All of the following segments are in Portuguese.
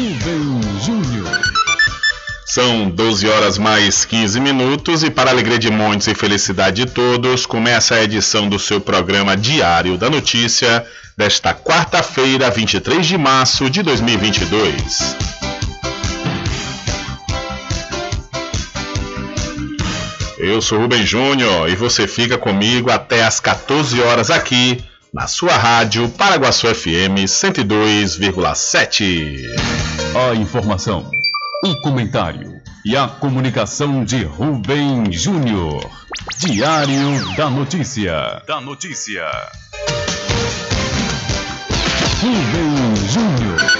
Rubem Júnior. São 12 horas mais 15 minutos e para alegria de montes e felicidade de todos, começa a edição do seu programa Diário da Notícia desta quarta-feira, 23 de março de 2022. Eu sou Rubem Júnior e você fica comigo até às 14 horas aqui na sua rádio Paraguaçu FM 102,7. A informação, o comentário e a comunicação de Rubem Júnior. Diário da Notícia. Da Notícia. Rubem Júnior.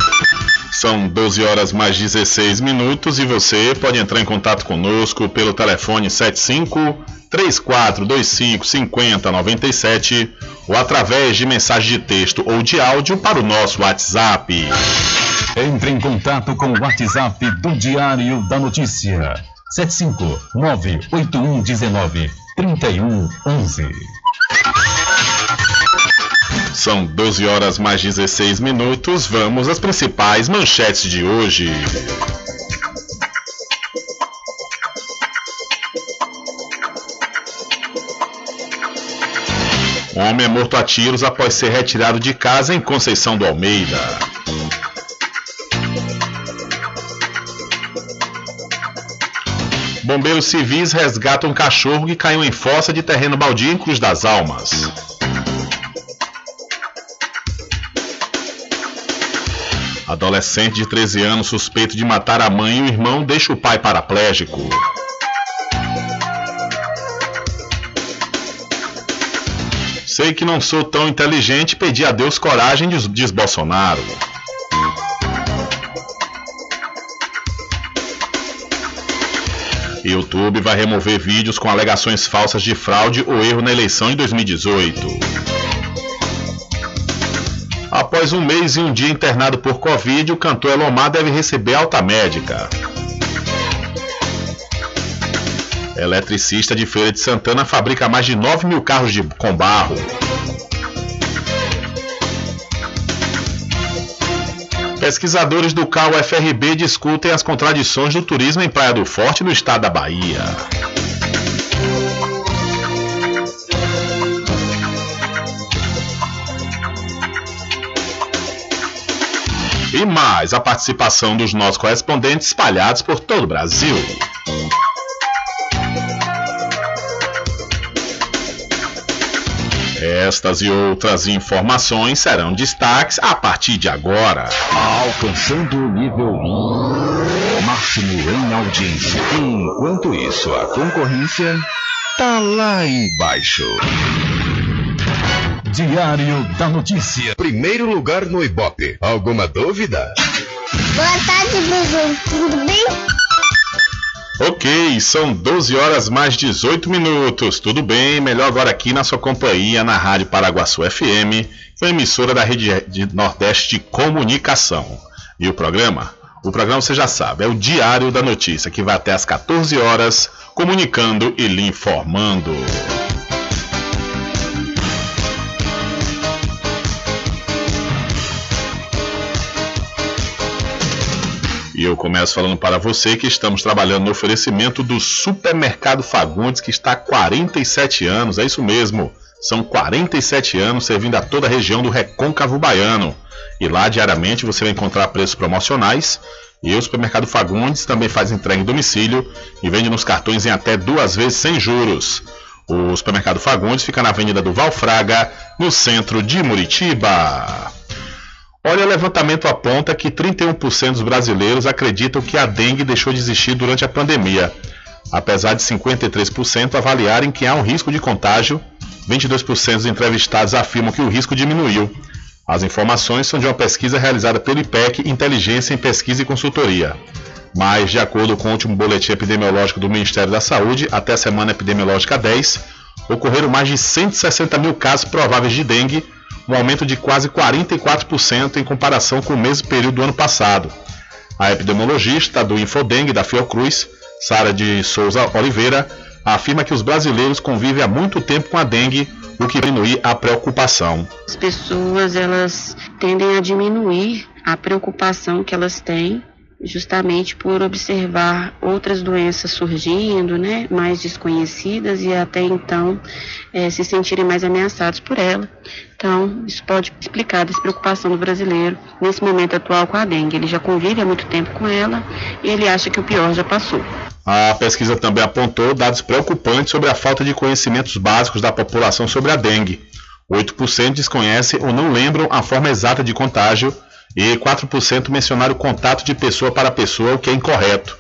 São 12 horas mais 16 minutos e você pode entrar em contato conosco pelo telefone 75 3425 5097 ou através de mensagem de texto ou de áudio para o nosso WhatsApp. Entre em contato com o WhatsApp do Diário da Notícia. 759-8119-3111. São 12 horas mais 16 minutos. Vamos às principais manchetes de hoje. Homem é morto a tiros após ser retirado de casa em Conceição do Almeida. Bombeiros civis resgatam um cachorro que caiu em fossa de terreno baldio em Cruz das Almas. Adolescente de 13 anos suspeito de matar a mãe e o irmão deixa o pai paraplégico. Sei que não sou tão inteligente, pedi a Deus coragem, diz Bolsonaro. YouTube vai remover vídeos com alegações falsas de fraude ou erro na eleição de 2018. Após um mês e um dia internado por Covid, o cantor Elomar deve receber alta médica. Eletricista de Feira de Santana fabrica mais de 9 mil carros de, com barro. Pesquisadores do CAU FRB discutem as contradições do turismo em Praia do Forte, no estado da Bahia. E mais a participação dos nossos correspondentes espalhados por todo o Brasil. Estas e outras informações serão destaques a partir de agora. Alcançando o nível máximo em audiência. Enquanto isso, a concorrência tá lá embaixo. Diário da Notícia. Primeiro lugar no Ibope. Alguma dúvida? Boa tarde, Bruno. Tudo bem? Ok, são 12 horas mais 18 minutos. Tudo bem? Melhor agora aqui na sua companhia, na Rádio Paraguaçu FM, que é emissora da Rede de Nordeste de Comunicação. E o programa? O programa você já sabe, é o Diário da Notícia, que vai até às 14 horas, comunicando e lhe informando. E eu começo falando para você que estamos trabalhando no oferecimento do Supermercado Fagundes, que está há 47 anos, é isso mesmo. São 47 anos servindo a toda a região do Recôncavo Baiano. E lá diariamente você vai encontrar preços promocionais. E o Supermercado Fagundes também faz entrega em domicílio e vende nos cartões em até duas vezes sem juros. O Supermercado Fagundes fica na Avenida do Valfraga, no centro de Muritiba. Olha, o levantamento aponta que 31% dos brasileiros acreditam que a dengue deixou de existir durante a pandemia. Apesar de 53% avaliarem que há um risco de contágio, 22% dos entrevistados afirmam que o risco diminuiu. As informações são de uma pesquisa realizada pelo IPEC Inteligência em Pesquisa e Consultoria. Mas, de acordo com o último boletim epidemiológico do Ministério da Saúde, até a semana epidemiológica 10, ocorreram mais de 160 mil casos prováveis de dengue um aumento de quase 44% em comparação com o mesmo período do ano passado. A epidemiologista do Infodengue da Fiocruz, Sara de Souza Oliveira, afirma que os brasileiros convivem há muito tempo com a dengue, o que diminui a preocupação. As pessoas elas tendem a diminuir a preocupação que elas têm justamente por observar outras doenças surgindo, né, mais desconhecidas e até então é, se sentirem mais ameaçados por ela. Então, isso pode explicar a despreocupação do brasileiro nesse momento atual com a dengue. Ele já convive há muito tempo com ela e ele acha que o pior já passou. A pesquisa também apontou dados preocupantes sobre a falta de conhecimentos básicos da população sobre a dengue. 8% desconhecem ou não lembram a forma exata de contágio e 4% mencionaram contato de pessoa para pessoa, o que é incorreto.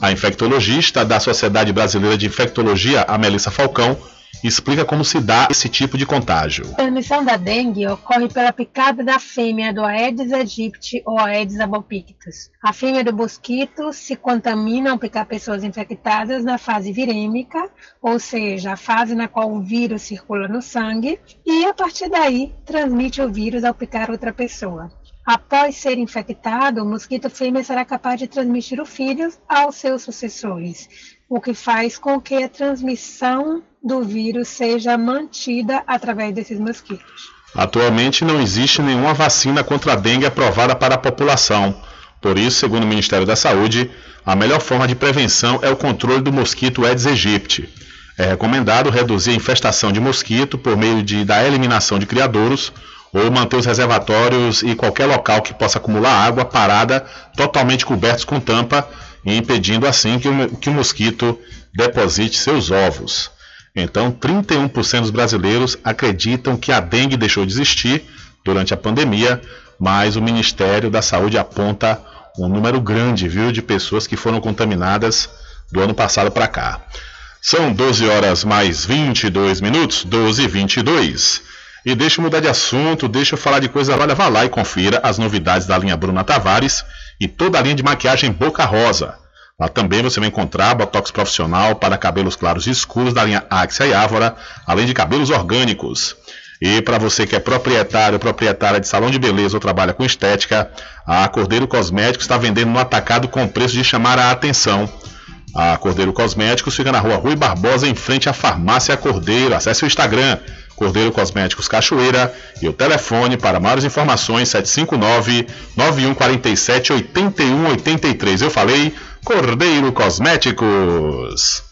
A infectologista da Sociedade Brasileira de Infectologia, a Melissa Falcão, explica como se dá esse tipo de contágio. A transmissão da dengue ocorre pela picada da fêmea do Aedes aegypti ou Aedes albopictus. A fêmea do mosquito se contamina ao picar pessoas infectadas na fase virêmica, ou seja, a fase na qual o vírus circula no sangue, e a partir daí transmite o vírus ao picar outra pessoa. Após ser infectado, o mosquito fêmea será capaz de transmitir o filho aos seus sucessores, o que faz com que a transmissão do vírus seja mantida através desses mosquitos. Atualmente não existe nenhuma vacina contra a dengue aprovada para a população. Por isso, segundo o Ministério da Saúde, a melhor forma de prevenção é o controle do mosquito Aedes aegypti. É recomendado reduzir a infestação de mosquito por meio de, da eliminação de criadouros ou manter os reservatórios e qualquer local que possa acumular água parada totalmente cobertos com tampa impedindo assim que o, que o mosquito deposite seus ovos. Então, 31% dos brasileiros acreditam que a dengue deixou de existir durante a pandemia, mas o Ministério da Saúde aponta um número grande, viu, de pessoas que foram contaminadas do ano passado para cá. São 12 horas mais 22 minutos, 12 e 22. E deixa eu mudar de assunto, deixa eu falar de coisa. Olha, vá lá e confira as novidades da linha Bruna Tavares e toda a linha de maquiagem Boca Rosa. Lá também você vai encontrar botox profissional para cabelos claros e escuros da linha Axia e Ávora, além de cabelos orgânicos. E para você que é proprietário, proprietária de salão de beleza ou trabalha com estética, a Cordeiro Cosméticos está vendendo no atacado com preço de chamar a atenção. A Cordeiro Cosméticos fica na rua Rui Barbosa, em frente à Farmácia Cordeiro. Acesse o Instagram, Cordeiro Cosméticos Cachoeira, e o telefone para maiores informações 759 9147 8183. Eu falei Cordeiro Cosméticos.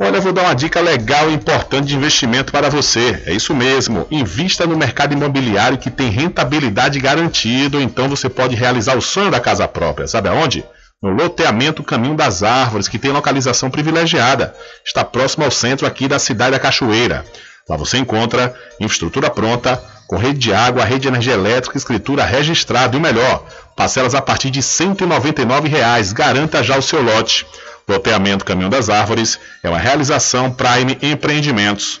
Olha, vou dar uma dica legal e importante de investimento para você. É isso mesmo. Invista no mercado imobiliário que tem rentabilidade garantida, então você pode realizar o sonho da casa própria. Sabe aonde? No loteamento Caminho das Árvores, que tem localização privilegiada. Está próximo ao centro aqui da cidade da Cachoeira. Lá você encontra infraestrutura pronta, com rede de água, rede de energia elétrica, escritura registrada e o melhor, parcelas a partir de 199 reais. Garanta já o seu lote. Loteamento Caminho das Árvores é uma realização Prime Empreendimentos.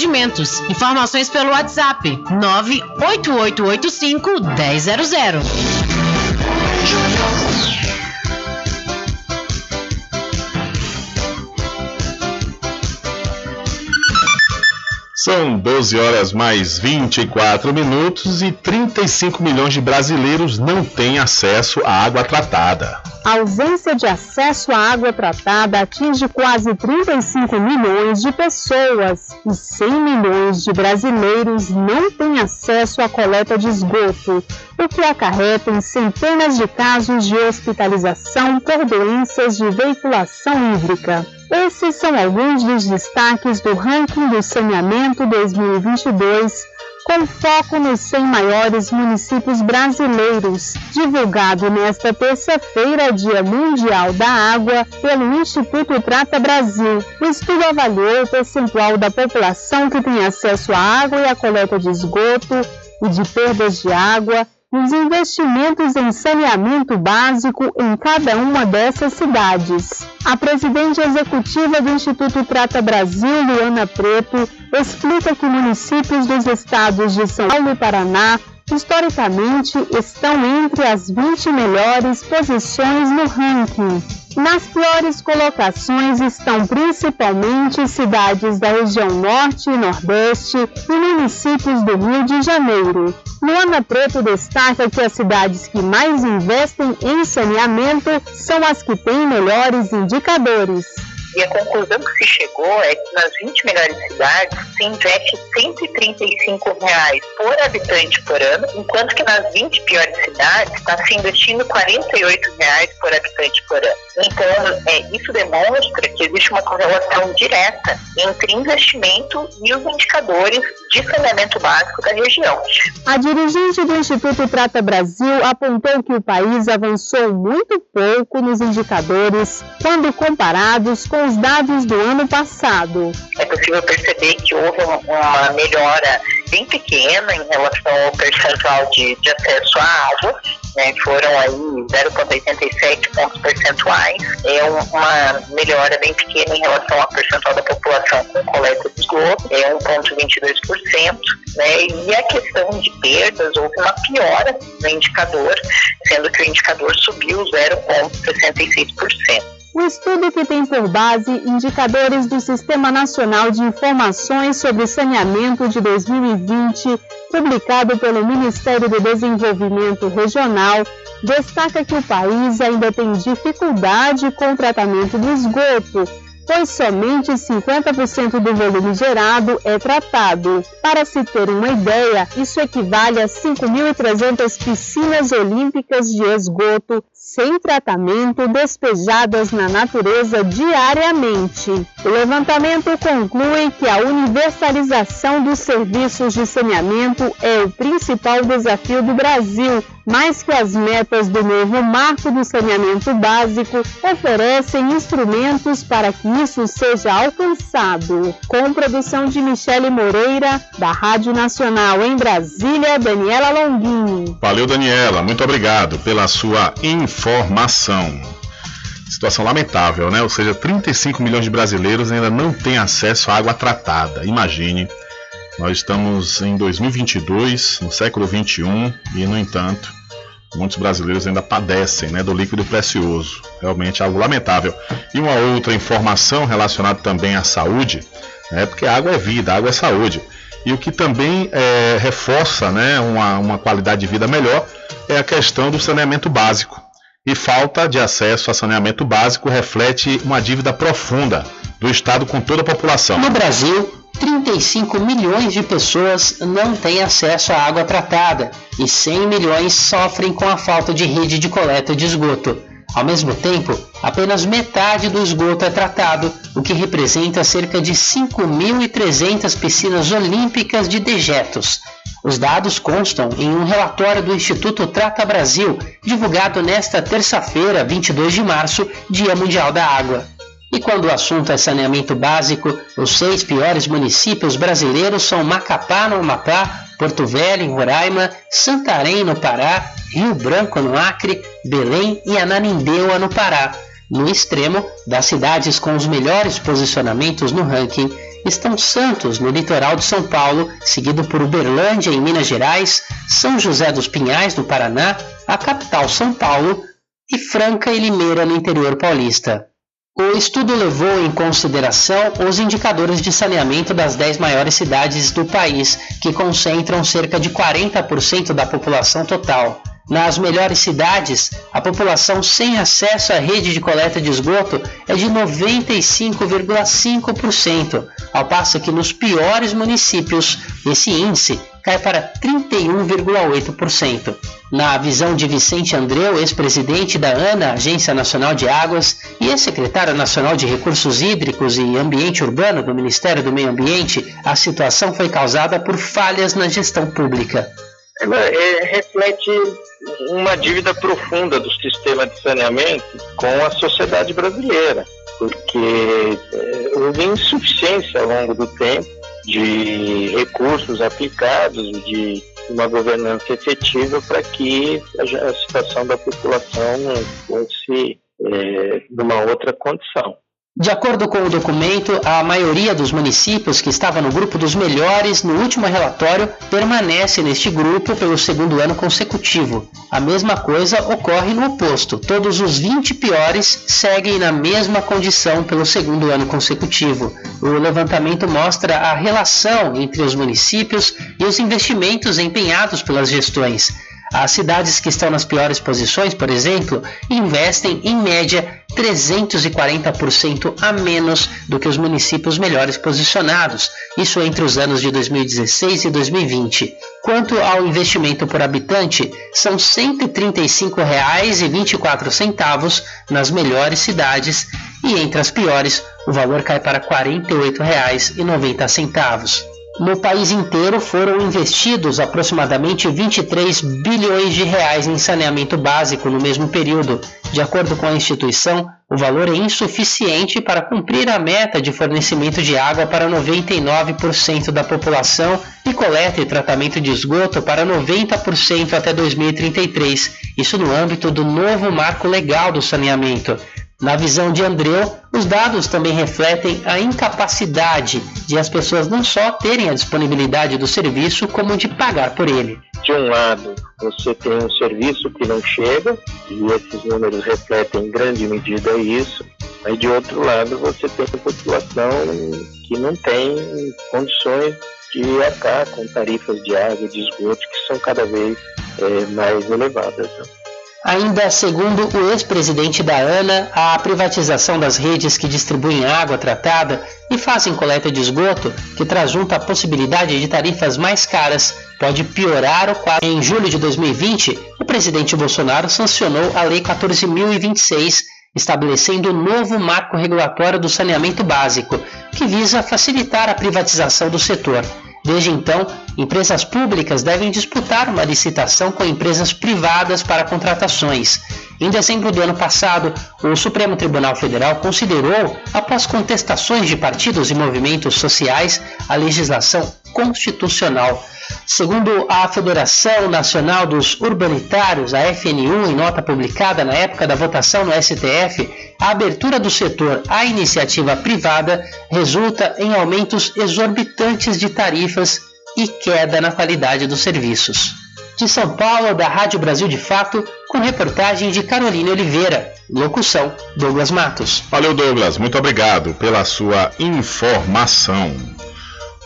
Empreendimentos. Informações pelo WhatsApp 98885 1000. São 12 horas mais 24 minutos e 35 milhões de brasileiros não têm acesso à água tratada. A ausência de acesso à água tratada atinge quase 35 milhões de pessoas e 100 milhões de brasileiros não têm acesso à coleta de esgoto, o que acarreta em centenas de casos de hospitalização por doenças de veiculação hídrica. Esses são alguns dos destaques do ranking do saneamento 2022, com foco nos 100 maiores municípios brasileiros, divulgado nesta terça-feira, Dia Mundial da Água, pelo Instituto Trata Brasil. O estudo avaliou o percentual da população que tem acesso à água e à coleta de esgoto e de perdas de água os investimentos em saneamento básico em cada uma dessas cidades. A presidente executiva do Instituto Trata Brasil, Luana Preto, explica que municípios dos estados de São Paulo e Paraná historicamente estão entre as 20 melhores posições no ranking. Nas piores colocações estão principalmente cidades da região Norte e Nordeste e municípios do Rio de Janeiro. Luana Preto destaca que as cidades que mais investem em saneamento são as que têm melhores indicadores. E a conclusão que se chegou é que nas 20 melhores cidades se investe 135 reais por habitante por ano, enquanto que nas 20 piores cidades está se investindo 48 reais por habitante por ano. Então, é, isso demonstra que existe uma correlação direta entre investimento e os indicadores de saneamento básico da região. A dirigente do Instituto Trata Brasil apontou que o país avançou muito pouco nos indicadores quando comparados com os dados do ano passado. É possível perceber que houve uma melhora bem pequena em relação ao percentual de, de acesso à água, né, foram aí 0,87 pontos percentuais, é uma melhora bem pequena em relação ao percentual da população com coleta de esgoto, é 1,22%, né, e a questão de perdas, houve uma piora no indicador, sendo que o indicador subiu 0,66%. O estudo que tem por base indicadores do Sistema Nacional de Informações sobre Saneamento de 2020, publicado pelo Ministério do Desenvolvimento Regional, destaca que o país ainda tem dificuldade com o tratamento do esgoto, pois somente 50% do volume gerado é tratado. Para se ter uma ideia, isso equivale a 5.300 piscinas olímpicas de esgoto sem tratamento despejadas na natureza diariamente. O levantamento conclui que a universalização dos serviços de saneamento é o principal desafio do Brasil, mais que as metas do novo marco do saneamento básico oferecem instrumentos para que isso seja alcançado. Com produção de Michele Moreira, da Rádio Nacional em Brasília, Daniela Longuinho. Valeu, Daniela. Muito obrigado pela sua informação. Situação lamentável, né? Ou seja, 35 milhões de brasileiros ainda não têm acesso à água tratada. Imagine. Nós estamos em 2022, no século 21, e no entanto, muitos brasileiros ainda padecem né, do líquido precioso. Realmente algo lamentável. E uma outra informação relacionada também à saúde, né, porque água é vida, água é saúde. E o que também é, reforça né, uma, uma qualidade de vida melhor é a questão do saneamento básico. E falta de acesso a saneamento básico reflete uma dívida profunda do Estado com toda a população. No Brasil, 35 milhões de pessoas não têm acesso à água tratada e 100 milhões sofrem com a falta de rede de coleta de esgoto. Ao mesmo tempo, apenas metade do esgoto é tratado, o que representa cerca de 5.300 piscinas olímpicas de dejetos. Os dados constam em um relatório do Instituto Trata Brasil, divulgado nesta terça-feira, 22 de março, Dia Mundial da Água. E quando o assunto é saneamento básico, os seis piores municípios brasileiros são Macapá, no Amapá, Porto Velho, em Roraima, Santarém, no Pará, Rio Branco, no Acre, Belém e Ananindeua, no Pará. No extremo, das cidades com os melhores posicionamentos no ranking, estão Santos, no litoral de São Paulo, seguido por Uberlândia, em Minas Gerais, São José dos Pinhais, no Paraná, a capital São Paulo e Franca e Limeira, no interior paulista. O estudo levou em consideração os indicadores de saneamento das 10 maiores cidades do país, que concentram cerca de 40% da população total. Nas melhores cidades, a população sem acesso à rede de coleta de esgoto é de 95,5%, ao passo que nos piores municípios esse índice cai para 31,8%. Na visão de Vicente Andreu, ex-presidente da ANA, Agência Nacional de Águas, e ex-secretário nacional de Recursos Hídricos e Ambiente Urbano do Ministério do Meio Ambiente, a situação foi causada por falhas na gestão pública. É, reflete uma dívida profunda do sistema de saneamento com a sociedade brasileira, porque é, houve insuficiência ao longo do tempo de recursos aplicados, de uma governança efetiva para que a, situação da população fosse é, numa outra condição. De acordo com o documento, a maioria dos municípios que estava no grupo dos melhores no último relatório permanece neste grupo pelo segundo ano consecutivo. A mesma coisa ocorre no oposto. Todos os 20 piores seguem na mesma condição pelo segundo ano consecutivo. O levantamento mostra a relação entre os municípios e os investimentos empenhados pelas gestões. As cidades que estão nas piores posições, por exemplo, investem em média 340% a menos do que os municípios melhores posicionados, isso entre os anos de 2016 e 2020. Quanto ao investimento por habitante, são R$ 135,24 nas melhores cidades e entre as piores, o valor cai para R$ 48,90. No país inteiro foram investidos aproximadamente 23 bilhões de reais em saneamento básico no mesmo período. De acordo com a instituição, o valor é insuficiente para cumprir a meta de fornecimento de água para 99% da população e coleta e tratamento de esgoto para 90% até 2033, isso no âmbito do novo marco legal do saneamento. Na visão de Andreu, os dados também refletem a incapacidade de as pessoas não só terem a disponibilidade do serviço, como de pagar por ele. De um lado, você tem um serviço que não chega, e esses números refletem em grande medida isso, mas de outro lado, você tem a população que não tem condições de arcar com tarifas de água e de esgoto que são cada vez é, mais elevadas. Né? Ainda segundo o ex-presidente da ANA, a privatização das redes que distribuem água tratada e fazem coleta de esgoto, que traz junto a possibilidade de tarifas mais caras, pode piorar o quadro. Em julho de 2020, o presidente Bolsonaro sancionou a Lei 14.026, estabelecendo o um novo marco regulatório do saneamento básico, que visa facilitar a privatização do setor. Desde então, empresas públicas devem disputar uma licitação com empresas privadas para contratações. Em dezembro do ano passado, o Supremo Tribunal Federal considerou, após contestações de partidos e movimentos sociais, a legislação constitucional. Segundo a Federação Nacional dos Urbanitários, a FNU, em nota publicada na época da votação no STF, a abertura do setor à iniciativa privada resulta em aumentos exorbitantes de tarifas e queda na qualidade dos serviços. De São Paulo, da Rádio Brasil de Fato, com reportagem de Carolina Oliveira. Locução: Douglas Matos. Valeu, Douglas. Muito obrigado pela sua informação.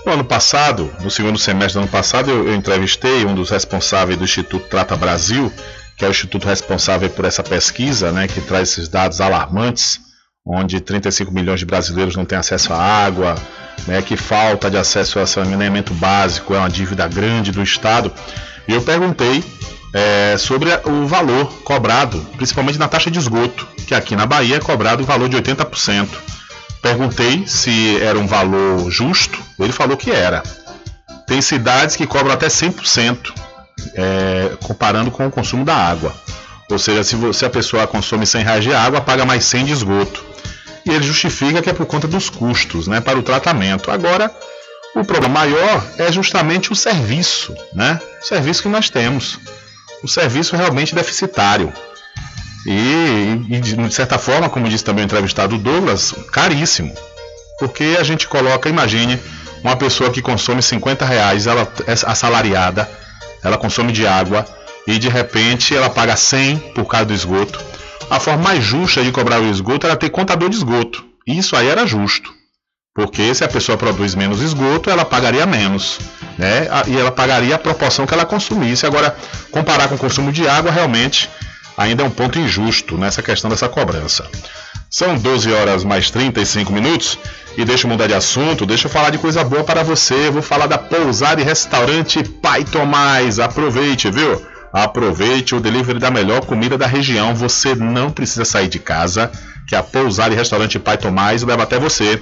No ano passado, no segundo semestre do ano passado, eu, eu entrevistei um dos responsáveis do Instituto Trata Brasil, que é o instituto responsável por essa pesquisa, né, que traz esses dados alarmantes, onde 35 milhões de brasileiros não têm acesso à água, né, que falta de acesso a saneamento básico é uma dívida grande do Estado. E eu perguntei é, sobre o valor cobrado, principalmente na taxa de esgoto, que aqui na Bahia é cobrado o valor de 80%. Perguntei se era um valor justo, ele falou que era. Tem cidades que cobram até 100%, é, comparando com o consumo da água. Ou seja, se, você, a pessoa consome 100 reais de água, paga mais 100 de esgoto. E ele justifica que é por conta dos custos né, para o tratamento. Agora, o problema maior é justamente o serviço, né? o serviço que nós temos. O serviço realmente deficitário. E, e, de certa forma, como disse também o entrevistado Douglas, caríssimo. Porque a gente coloca, imagine, uma pessoa que consome 50 reais, ela é assalariada, ela consome de água e de repente ela paga 100 por causa do esgoto. A forma mais justa de cobrar o esgoto era ter contador de esgoto. Isso aí era justo. Porque se a pessoa produz menos esgoto, ela pagaria menos. Né? E ela pagaria a proporção que ela consumisse. Agora, comparar com o consumo de água, realmente ainda é um ponto injusto nessa questão dessa cobrança. São 12 horas mais 35 minutos e deixa eu mudar de assunto, deixa eu falar de coisa boa para você. Vou falar da pousada e restaurante Pai Tomás. Aproveite, viu? Aproveite o delivery da melhor comida da região. Você não precisa sair de casa, que a pousada e restaurante Pai Tomás leva até você.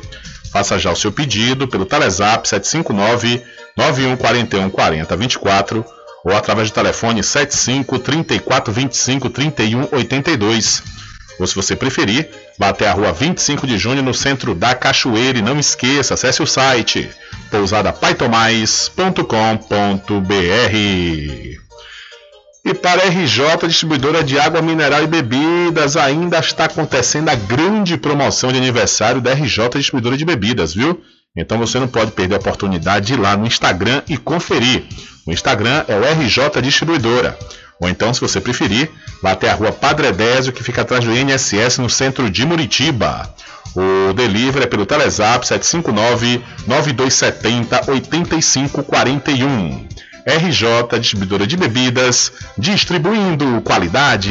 Faça já o seu pedido pelo Telezap 759 9141 4024 ou através do telefone 75 34 25 31 82. Ou se você preferir, vá até a rua 25 de junho no centro da Cachoeira e não esqueça, acesse o site pousadapaitomais.com.br. E para a RJ Distribuidora de Água Mineral e Bebidas, ainda está acontecendo a grande promoção de aniversário da RJ Distribuidora de Bebidas, viu? Então você não pode perder a oportunidade de ir lá no Instagram e conferir. O Instagram é o RJ Distribuidora. Ou então, se você preferir, vá até a rua Padre Edésio, que fica atrás do INSS, no centro de Muritiba. O delivery é pelo Telezap 759-9270-8541. RJ Distribuidora de Bebidas, distribuindo qualidade.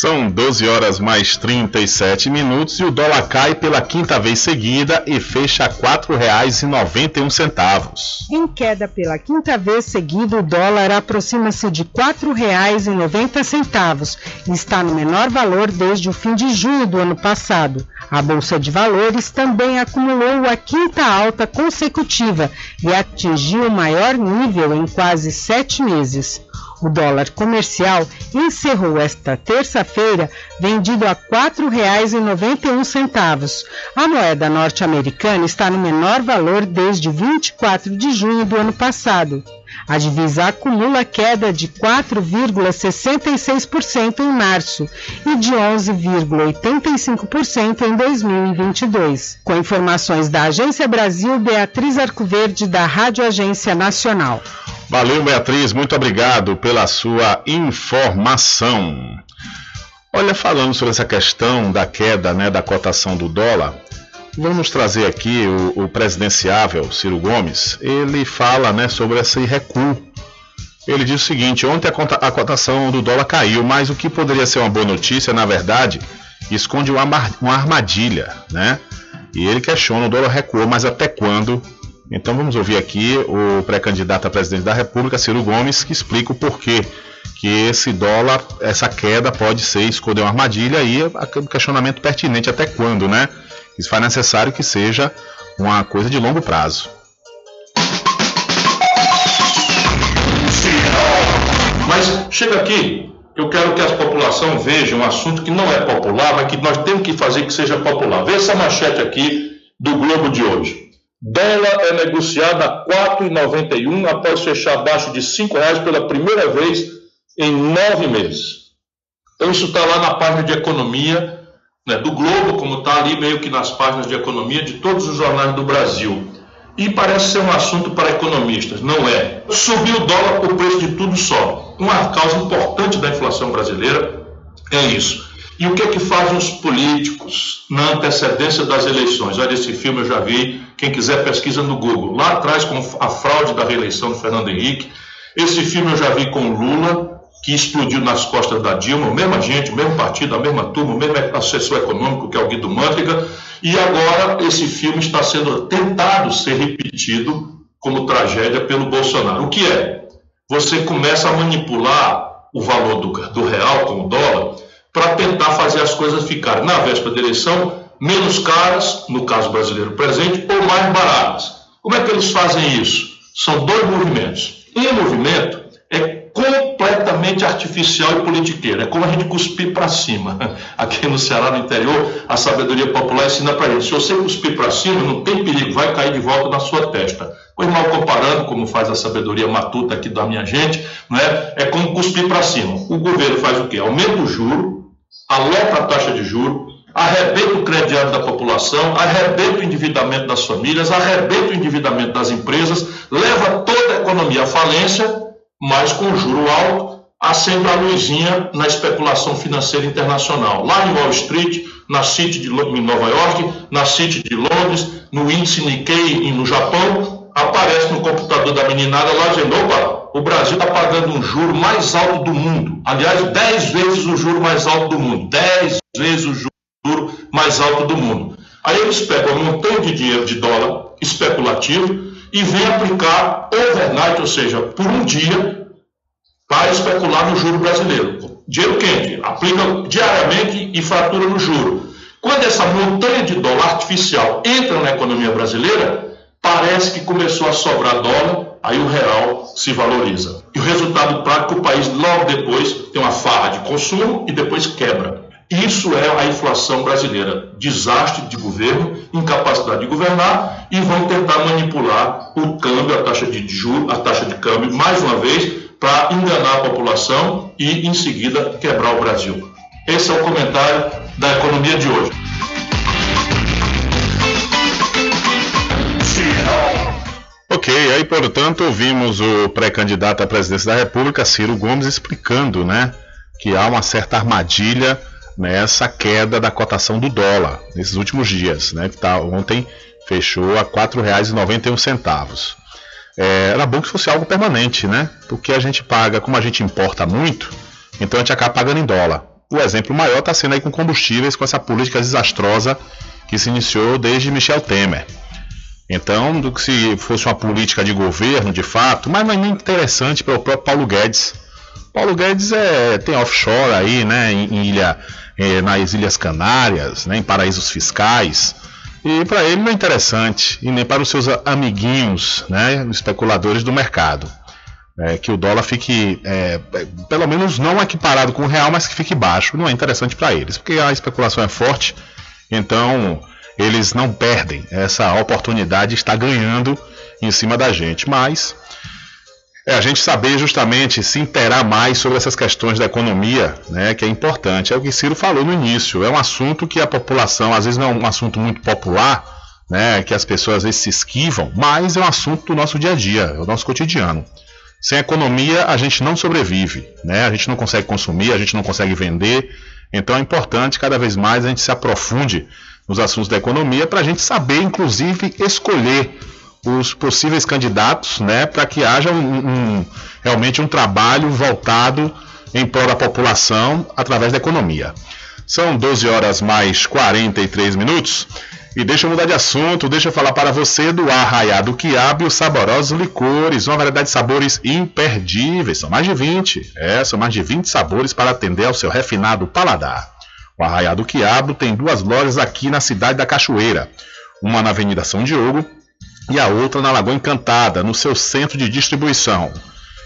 São 12 horas mais 37 minutos e o dólar cai pela quinta vez seguida e fecha a R$ 4,91. Em queda pela quinta vez seguida, o dólar aproxima-se de R$ 4,90 e está no menor valor desde o fim de junho do ano passado. A Bolsa de Valores também acumulou a quinta alta consecutiva e atingiu o maior nível em quase sete meses. O dólar comercial encerrou esta terça-feira vendido a R$ 4,91. A moeda norte-americana está no menor valor desde 24 de junho do ano passado. A divisa acumula queda de 4,66% em março e de 11,85% em 2022. Com informações da Agência Brasil, Beatriz Arcoverde, da Rádio Agência Nacional. Valeu, Beatriz, muito obrigado pela sua informação. Olha, falando sobre essa questão da queda né, da cotação do dólar, vamos trazer aqui o, o presidenciável Ciro Gomes. Ele fala né, sobre esse recuo. Ele diz o seguinte: ontem a, a cotação do dólar caiu, mas o que poderia ser uma boa notícia, na verdade, esconde uma, uma armadilha, né? E ele questiona: o dólar recuou, mas até quando então vamos ouvir aqui o pré-candidato a presidente da República, Ciro Gomes, que explica o porquê que esse dólar, essa queda pode ser esconder uma armadilha e aquele questionamento pertinente até quando, né? Isso faz necessário que seja uma coisa de longo prazo. Mas chega aqui, eu quero que a população veja um assunto que não é popular, mas que nós temos que fazer que seja popular. Vê essa manchete aqui do Globo de hoje. Dólar é negociado a R$ 4,91 após fechar abaixo de R$ reais pela primeira vez em nove meses. Então, isso está lá na página de economia né, do Globo, como está ali meio que nas páginas de economia de todos os jornais do Brasil. E parece ser um assunto para economistas. Não é. Subiu o dólar, o preço de tudo sobe. Uma causa importante da inflação brasileira é isso. E o que é que fazem os políticos na antecedência das eleições? Olha, esse filme eu já vi, quem quiser pesquisa no Google. Lá atrás, com a fraude da reeleição do Fernando Henrique. Esse filme eu já vi com Lula, que explodiu nas costas da Dilma, o mesmo gente, mesmo partido, a mesma turma, o mesmo assessor econômico, que é o Guido Mantega. E agora esse filme está sendo tentado ser repetido como tragédia pelo Bolsonaro. O que é? Você começa a manipular o valor do, do real com o dólar para tentar fazer as coisas ficarem, na véspera da eleição, menos caras, no caso brasileiro presente, ou mais baratas. Como é que eles fazem isso? São dois movimentos. Um movimento é completamente artificial e politiqueiro. É como a gente cuspir para cima. Aqui no Ceará, no interior, a sabedoria popular ensina para gente: se você cuspir para cima, não tem perigo, vai cair de volta na sua testa. Pois mal comparando, como faz a sabedoria matuta aqui da minha gente, não é? é como cuspir para cima. O governo faz o quê? Aumenta o juro, aloca a taxa de juro, arrebenta o crediário da população, arrebenta o endividamento das famílias, arrebenta o endividamento das empresas, leva toda a economia à falência, mas com juro alto, acende a luzinha na especulação financeira internacional. Lá em Wall Street, na City de Nova York, na City de Londres, no índice Nikkei no Japão, aparece no computador da meninada lá dizendo, opa, o Brasil está pagando um juro mais alto do mundo. Aliás, 10 vezes o juro mais alto do mundo. 10 vezes o juro mais alto do mundo. Aí eles pegam um montão de dinheiro de dólar especulativo e vem aplicar overnight, ou seja, por um dia, para especular no juro brasileiro. Dinheiro quente, aplica diariamente e fratura no juro. Quando essa montanha de dólar artificial entra na economia brasileira, parece que começou a sobrar dólar, aí o real se valoriza. E o resultado prático, o país logo depois tem uma farra de consumo e depois quebra. Isso é a inflação brasileira. Desastre de governo, incapacidade de governar e vão tentar manipular o câmbio, a taxa de juros, a taxa de câmbio, mais uma vez, para enganar a população e, em seguida, quebrar o Brasil. Esse é o comentário da economia de hoje. Ok, aí portanto ouvimos o pré-candidato à presidência da República, Ciro Gomes, explicando né, que há uma certa armadilha nessa queda da cotação do dólar nesses últimos dias, né, que tá, ontem fechou a R$ 4,91. É, era bom que fosse algo permanente, né? Porque a gente paga, como a gente importa muito, então a gente acaba pagando em dólar. O exemplo maior está sendo aí com combustíveis, com essa política desastrosa que se iniciou desde Michel Temer. Então, do que se fosse uma política de governo, de fato, mas não é nem interessante para o próprio Paulo Guedes. Paulo Guedes é, tem offshore aí, né, em, ilha, é, nas Ilhas Canárias, né, em paraísos fiscais. E para ele não é interessante, e nem para os seus amiguinhos, né, especuladores do mercado. É, que o dólar fique, é, pelo menos não equiparado com o real, mas que fique baixo. Não é interessante para eles, porque a especulação é forte. Então, eles não perdem essa oportunidade de estar ganhando em cima da gente. Mas é a gente saber justamente se interar mais sobre essas questões da economia, né, que é importante. É o que Ciro falou no início. É um assunto que a população, às vezes não é um assunto muito popular, né, que as pessoas às vezes se esquivam, mas é um assunto do nosso dia a dia, é o nosso cotidiano. Sem economia a gente não sobrevive, né? A gente não consegue consumir, a gente não consegue vender. Então é importante cada vez mais a gente se aprofunde nos assuntos da economia para a gente saber, inclusive, escolher os possíveis candidatos, né, para que haja um, um, realmente um trabalho voltado em prol da população através da economia. São 12 horas mais 43 minutos. E deixa eu mudar de assunto, deixa eu falar para você do Arraiado Quiabo e os saborosos licores, uma variedade de sabores imperdíveis, são mais de 20, é, são mais de 20 sabores para atender ao seu refinado paladar. O Arraial do Quiabo tem duas lojas aqui na cidade da Cachoeira, uma na Avenida São Diogo e a outra na Lagoa Encantada, no seu centro de distribuição.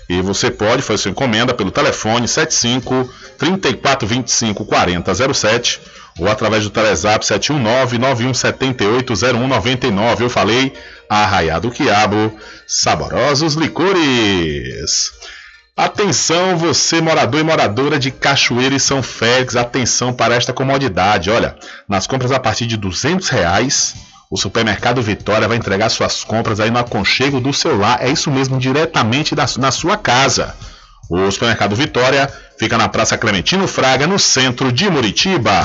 E você pode fazer sua encomenda pelo telefone 75 3425 4007 ou através do Telezap 719 9178 0199. Eu falei Arraiado do Quiabo, saborosos licores. Atenção, você morador e moradora de Cachoeira e São Félix, atenção para esta comodidade. Olha, nas compras a partir de 200 reais, o Supermercado Vitória vai entregar suas compras aí no aconchego do seu lar. É isso mesmo, diretamente da, na sua casa. O Supermercado Vitória fica na Praça Clementino Fraga, no centro de Muritiba.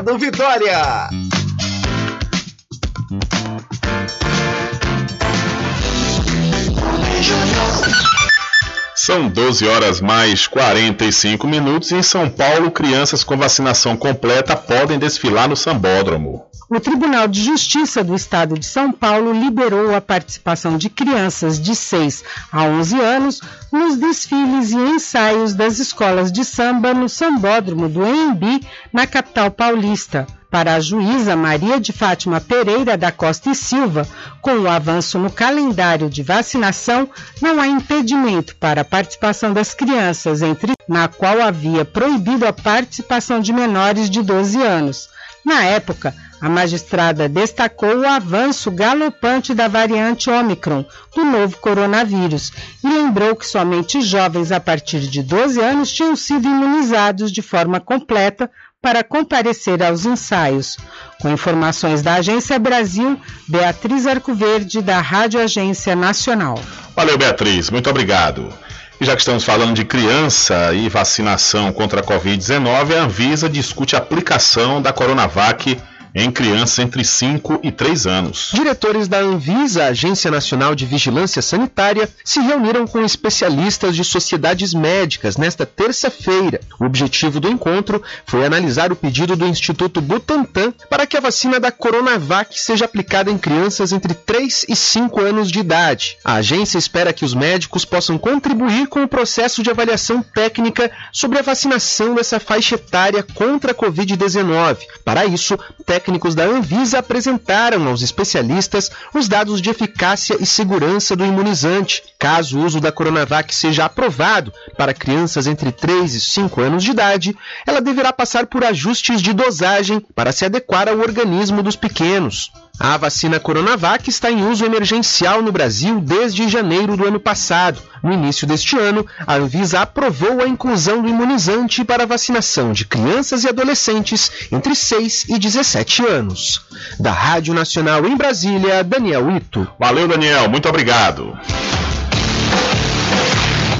Mercado Vitória. São 12 horas mais 45 minutos e em São Paulo, crianças com vacinação completa podem desfilar no Sambódromo. O Tribunal de Justiça do Estado de São Paulo liberou a participação de crianças de 6 a 11 anos nos desfiles e ensaios das escolas de samba no Sambódromo do EMB, na capital paulista. Para a juíza Maria de Fátima Pereira da Costa e Silva, com o avanço no calendário de vacinação, não há impedimento para a participação das crianças, entre na qual havia proibido a participação de menores de 12 anos. Na época, a magistrada destacou o avanço galopante da variante Omicron do novo coronavírus e lembrou que somente jovens a partir de 12 anos tinham sido imunizados de forma completa para comparecer aos ensaios. Com informações da Agência Brasil, Beatriz Arcoverde, da Rádio Agência Nacional. Valeu, Beatriz. Muito obrigado. E já que estamos falando de criança e vacinação contra a Covid-19, a Anvisa discute a aplicação da Coronavac em crianças entre 5 e 3 anos. Diretores da Anvisa, Agência Nacional de Vigilância Sanitária, se reuniram com especialistas de sociedades médicas nesta terça-feira. O objetivo do encontro foi analisar o pedido do Instituto Butantan para que a vacina da Coronavac seja aplicada em crianças entre 3 e 5 anos de idade. A agência espera que os médicos possam contribuir com o processo de avaliação técnica sobre a vacinação dessa faixa etária contra a Covid-19. Para isso, técnicos da Anvisa apresentaram aos especialistas os dados de eficácia e segurança do imunizante. Caso o uso da Coronavac seja aprovado para crianças entre 3 e 5 anos de idade, ela deverá passar por ajustes de dosagem para se adequar ao organismo dos pequenos. A vacina Coronavac está em uso emergencial no Brasil desde janeiro do ano passado. No início deste ano, a Anvisa aprovou a inclusão do imunizante para vacinação de crianças e adolescentes entre 6 e 17 anos. Da Rádio Nacional em Brasília, Daniel Ito. Valeu, Daniel. Muito obrigado.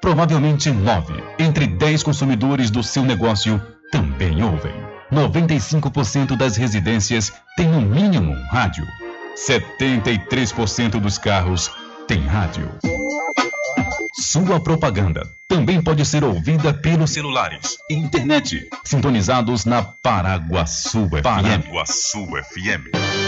Provavelmente nove entre dez consumidores do seu negócio também ouvem. 95% das residências têm no mínimo um rádio. 73% dos carros têm rádio. Sua propaganda também pode ser ouvida pelos celulares e internet, sintonizados na Paraguaçu FM. Paraguaçu FM.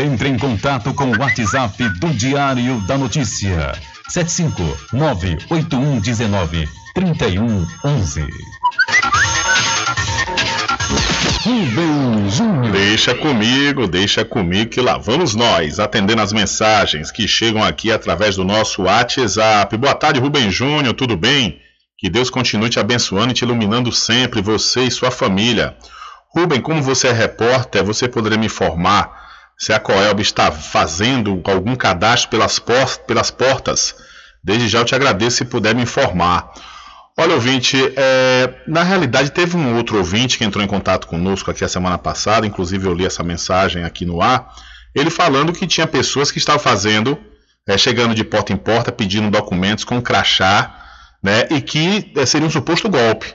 Entre em contato com o WhatsApp do Diário da Notícia. 759-8119-3111. Rubem Júnior. Deixa comigo, deixa comigo que lá vamos nós, atendendo as mensagens que chegam aqui através do nosso WhatsApp. Boa tarde, Rubem Júnior, tudo bem? Que Deus continue te abençoando e te iluminando sempre, você e sua família. Rubem, como você é repórter, você poderia me informar se a Coelba está fazendo algum cadastro pelas, pelas portas? Desde já eu te agradeço se puder me informar. Olha, ouvinte, é, na realidade teve um outro ouvinte que entrou em contato conosco aqui a semana passada, inclusive eu li essa mensagem aqui no ar, ele falando que tinha pessoas que estavam fazendo, é, chegando de porta em porta, pedindo documentos com crachá, né, e que é, seria um suposto golpe,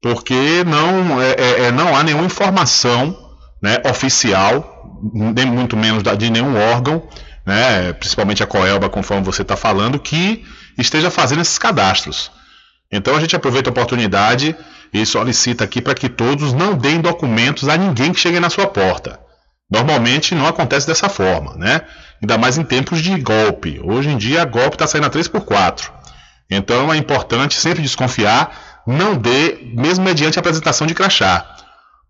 porque não, é, é, é, não há nenhuma informação né, oficial, nem muito menos de nenhum órgão, né, principalmente a Coelba, conforme você está falando, que esteja fazendo esses cadastros. Então a gente aproveita a oportunidade e solicita aqui para que todos não deem documentos a ninguém que chegue na sua porta. Normalmente não acontece dessa forma, né? Ainda mais em tempos de golpe. Hoje em dia, golpe está saindo a 3x4. Então é importante sempre desconfiar, não dê, mesmo mediante a apresentação de crachá.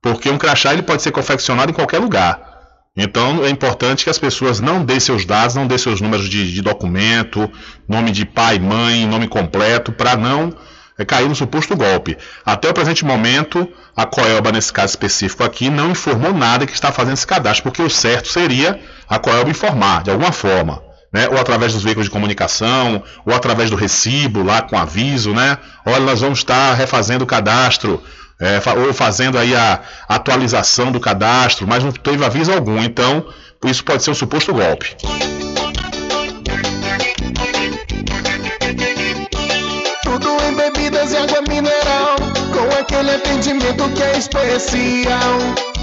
Porque um crachá ele pode ser confeccionado em qualquer lugar. Então é importante que as pessoas não dêem seus dados, não dêem seus números de, de documento, nome de pai, mãe, nome completo, para não é, cair no suposto golpe. Até o presente momento, a Coelba, nesse caso específico aqui, não informou nada que está fazendo esse cadastro, porque o certo seria a Coelba informar, de alguma forma. Né? Ou através dos veículos de comunicação, ou através do recibo, lá com aviso, né? Olha, nós vamos estar refazendo o cadastro, é, ou fazendo aí a atualização do cadastro, mas não teve aviso algum, então isso pode ser um suposto golpe. bebidas e água mineral, com aquele atendimento que é especial.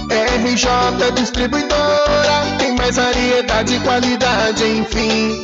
RJ Distribuidora, tem mais variedade e qualidade, enfim.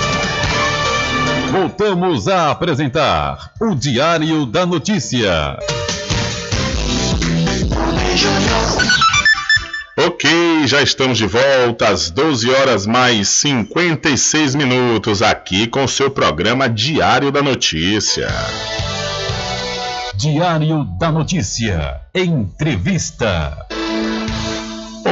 Voltamos a apresentar o Diário da Notícia. Ok, já estamos de volta às 12 horas mais 56 minutos aqui com o seu programa Diário da Notícia. Diário da Notícia. Entrevista.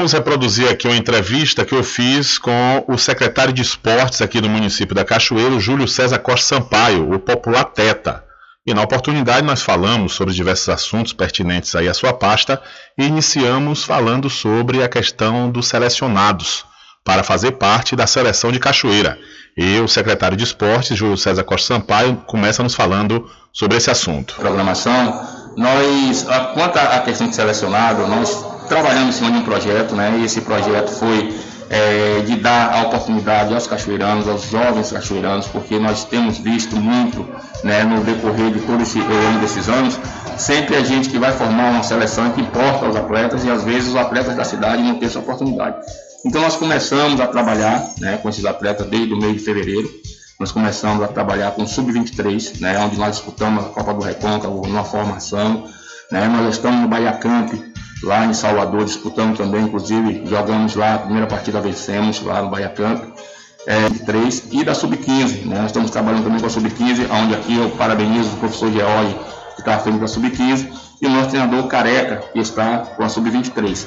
Vamos reproduzir aqui uma entrevista que eu fiz com o secretário de esportes aqui do município da Cachoeira, Júlio César Costa Sampaio, o popular Teta. E na oportunidade nós falamos sobre diversos assuntos pertinentes aí à sua pasta e iniciamos falando sobre a questão dos selecionados para fazer parte da seleção de Cachoeira. E o secretário de esportes, Júlio César Costa Sampaio, começa nos falando sobre esse assunto. Programação, nós, quanto à questão de selecionado, nós trabalhamos em cima de um projeto, né? E esse projeto foi é, de dar a oportunidade aos cachoeiranos, aos jovens cachoeiranos, porque nós temos visto muito né, no decorrer de todo esse ano desses anos, sempre a gente que vai formar uma seleção que importa aos atletas e às vezes os atletas da cidade não têm essa oportunidade. Então nós começamos a trabalhar né, com esses atletas desde o mês de fevereiro. Nós começamos a trabalhar com o Sub-23, né, onde nós disputamos a Copa do Recôncavo numa formação. Né, nós estamos no Bahia Camp, lá em Salvador, disputamos também, inclusive jogamos lá, a primeira partida vencemos lá no Bahia Camp, é, 3, e da Sub-15, né? nós estamos trabalhando também com a Sub-15, onde aqui eu parabenizo o professor George, que está à frente da Sub-15, e o nosso treinador Careca, que está com a Sub-23.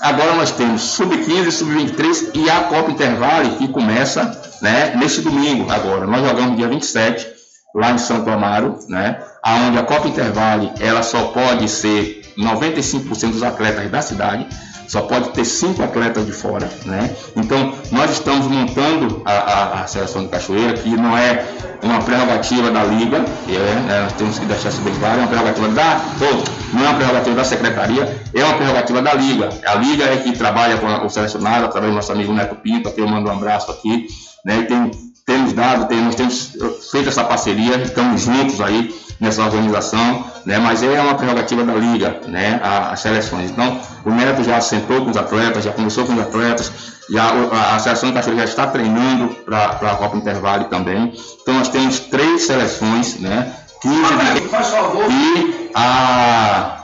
Agora nós temos Sub-15, Sub-23 e a Copa Intervale, que começa né, neste domingo agora. Nós jogamos dia 27, lá em Santo Amaro, né, onde a Copa Intervale ela só pode ser 95% dos atletas da cidade, só pode ter cinco atletas de fora, né? Então, nós estamos montando a, a, a seleção de Cachoeira, que não é uma prerrogativa da Liga, é, né, nós temos que deixar isso bem claro, é uma prerrogativa da, não é uma prerrogativa da Secretaria, é uma prerrogativa da Liga. A Liga é que trabalha com o selecionado, através do nosso amigo Neto Pinto, aqui eu mando um abraço aqui, né? E tem, temos dado, tem, nós temos feito essa parceria, estamos juntos aí nessa organização, né? mas é uma prerrogativa da Liga, né? as seleções. Então, o Neto já sentou com os atletas, já conversou com os atletas, já, a, a seleção de Cachoeira já está treinando para a Copa Intervale também. Então, nós temos três seleções, né? 15 de... e a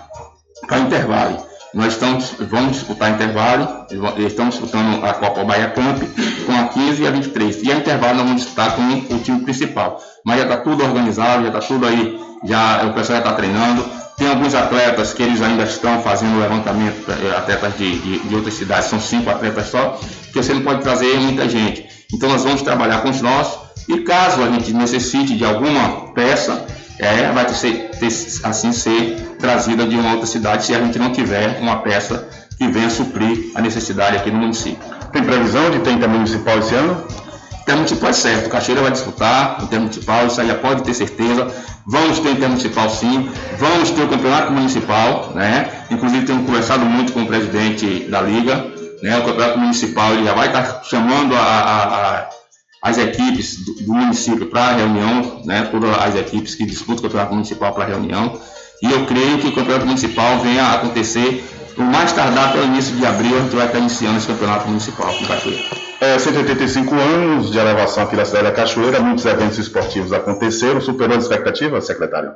para Intervale. Nós estamos, vamos disputar intervalo, estamos disputando a Copa Bahia Camp com a 15 e a 23. E a intervalo nós vamos disputar com o time principal. Mas já está tudo organizado, já está tudo aí, já, o pessoal já está treinando. Tem alguns atletas que eles ainda estão fazendo levantamento, eh, atletas de, de, de outras cidades, são cinco atletas só, que você não pode trazer muita gente. Então nós vamos trabalhar com os nossos e caso a gente necessite de alguma peça, é, vai ter, ter, assim ser trazida de uma outra cidade se a gente não tiver uma peça que venha suprir a necessidade aqui no município. Tem previsão de ter intermunicipal esse ano? Intermunicipal é certo, o Cachoeira vai disputar intermunicipal, isso aí já pode ter certeza. Vamos ter intermunicipal sim, vamos ter o campeonato municipal, né? Inclusive temos conversado muito com o presidente da liga, né? O campeonato municipal ele já vai estar chamando a, a, a as equipes do, do município para a reunião, né, todas as equipes que disputam o campeonato municipal para a reunião. E eu creio que o campeonato municipal venha a acontecer o mais tardar pelo início de abril, a gente vai estar iniciando esse campeonato municipal com Cachoeira. É, 185 anos de elevação aqui da cidade da Cachoeira, muitos eventos esportivos aconteceram, superou as expectativas, secretário?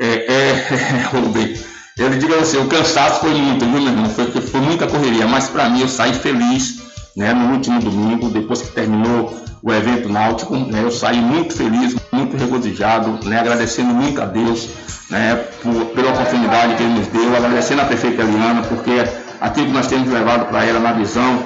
É, é, Rubem, eu lhe digo assim, o cansaço foi muito, viu, meu irmão? Foi, foi muita correria, mas para mim eu saí feliz né, no último domingo, depois que terminou o evento náutico, né, eu saí muito feliz, muito regozijado, né, agradecendo muito a Deus né, por, pela oportunidade que Ele nos deu, agradecendo a prefeita Eliana, porque aquilo que nós temos levado para ela na visão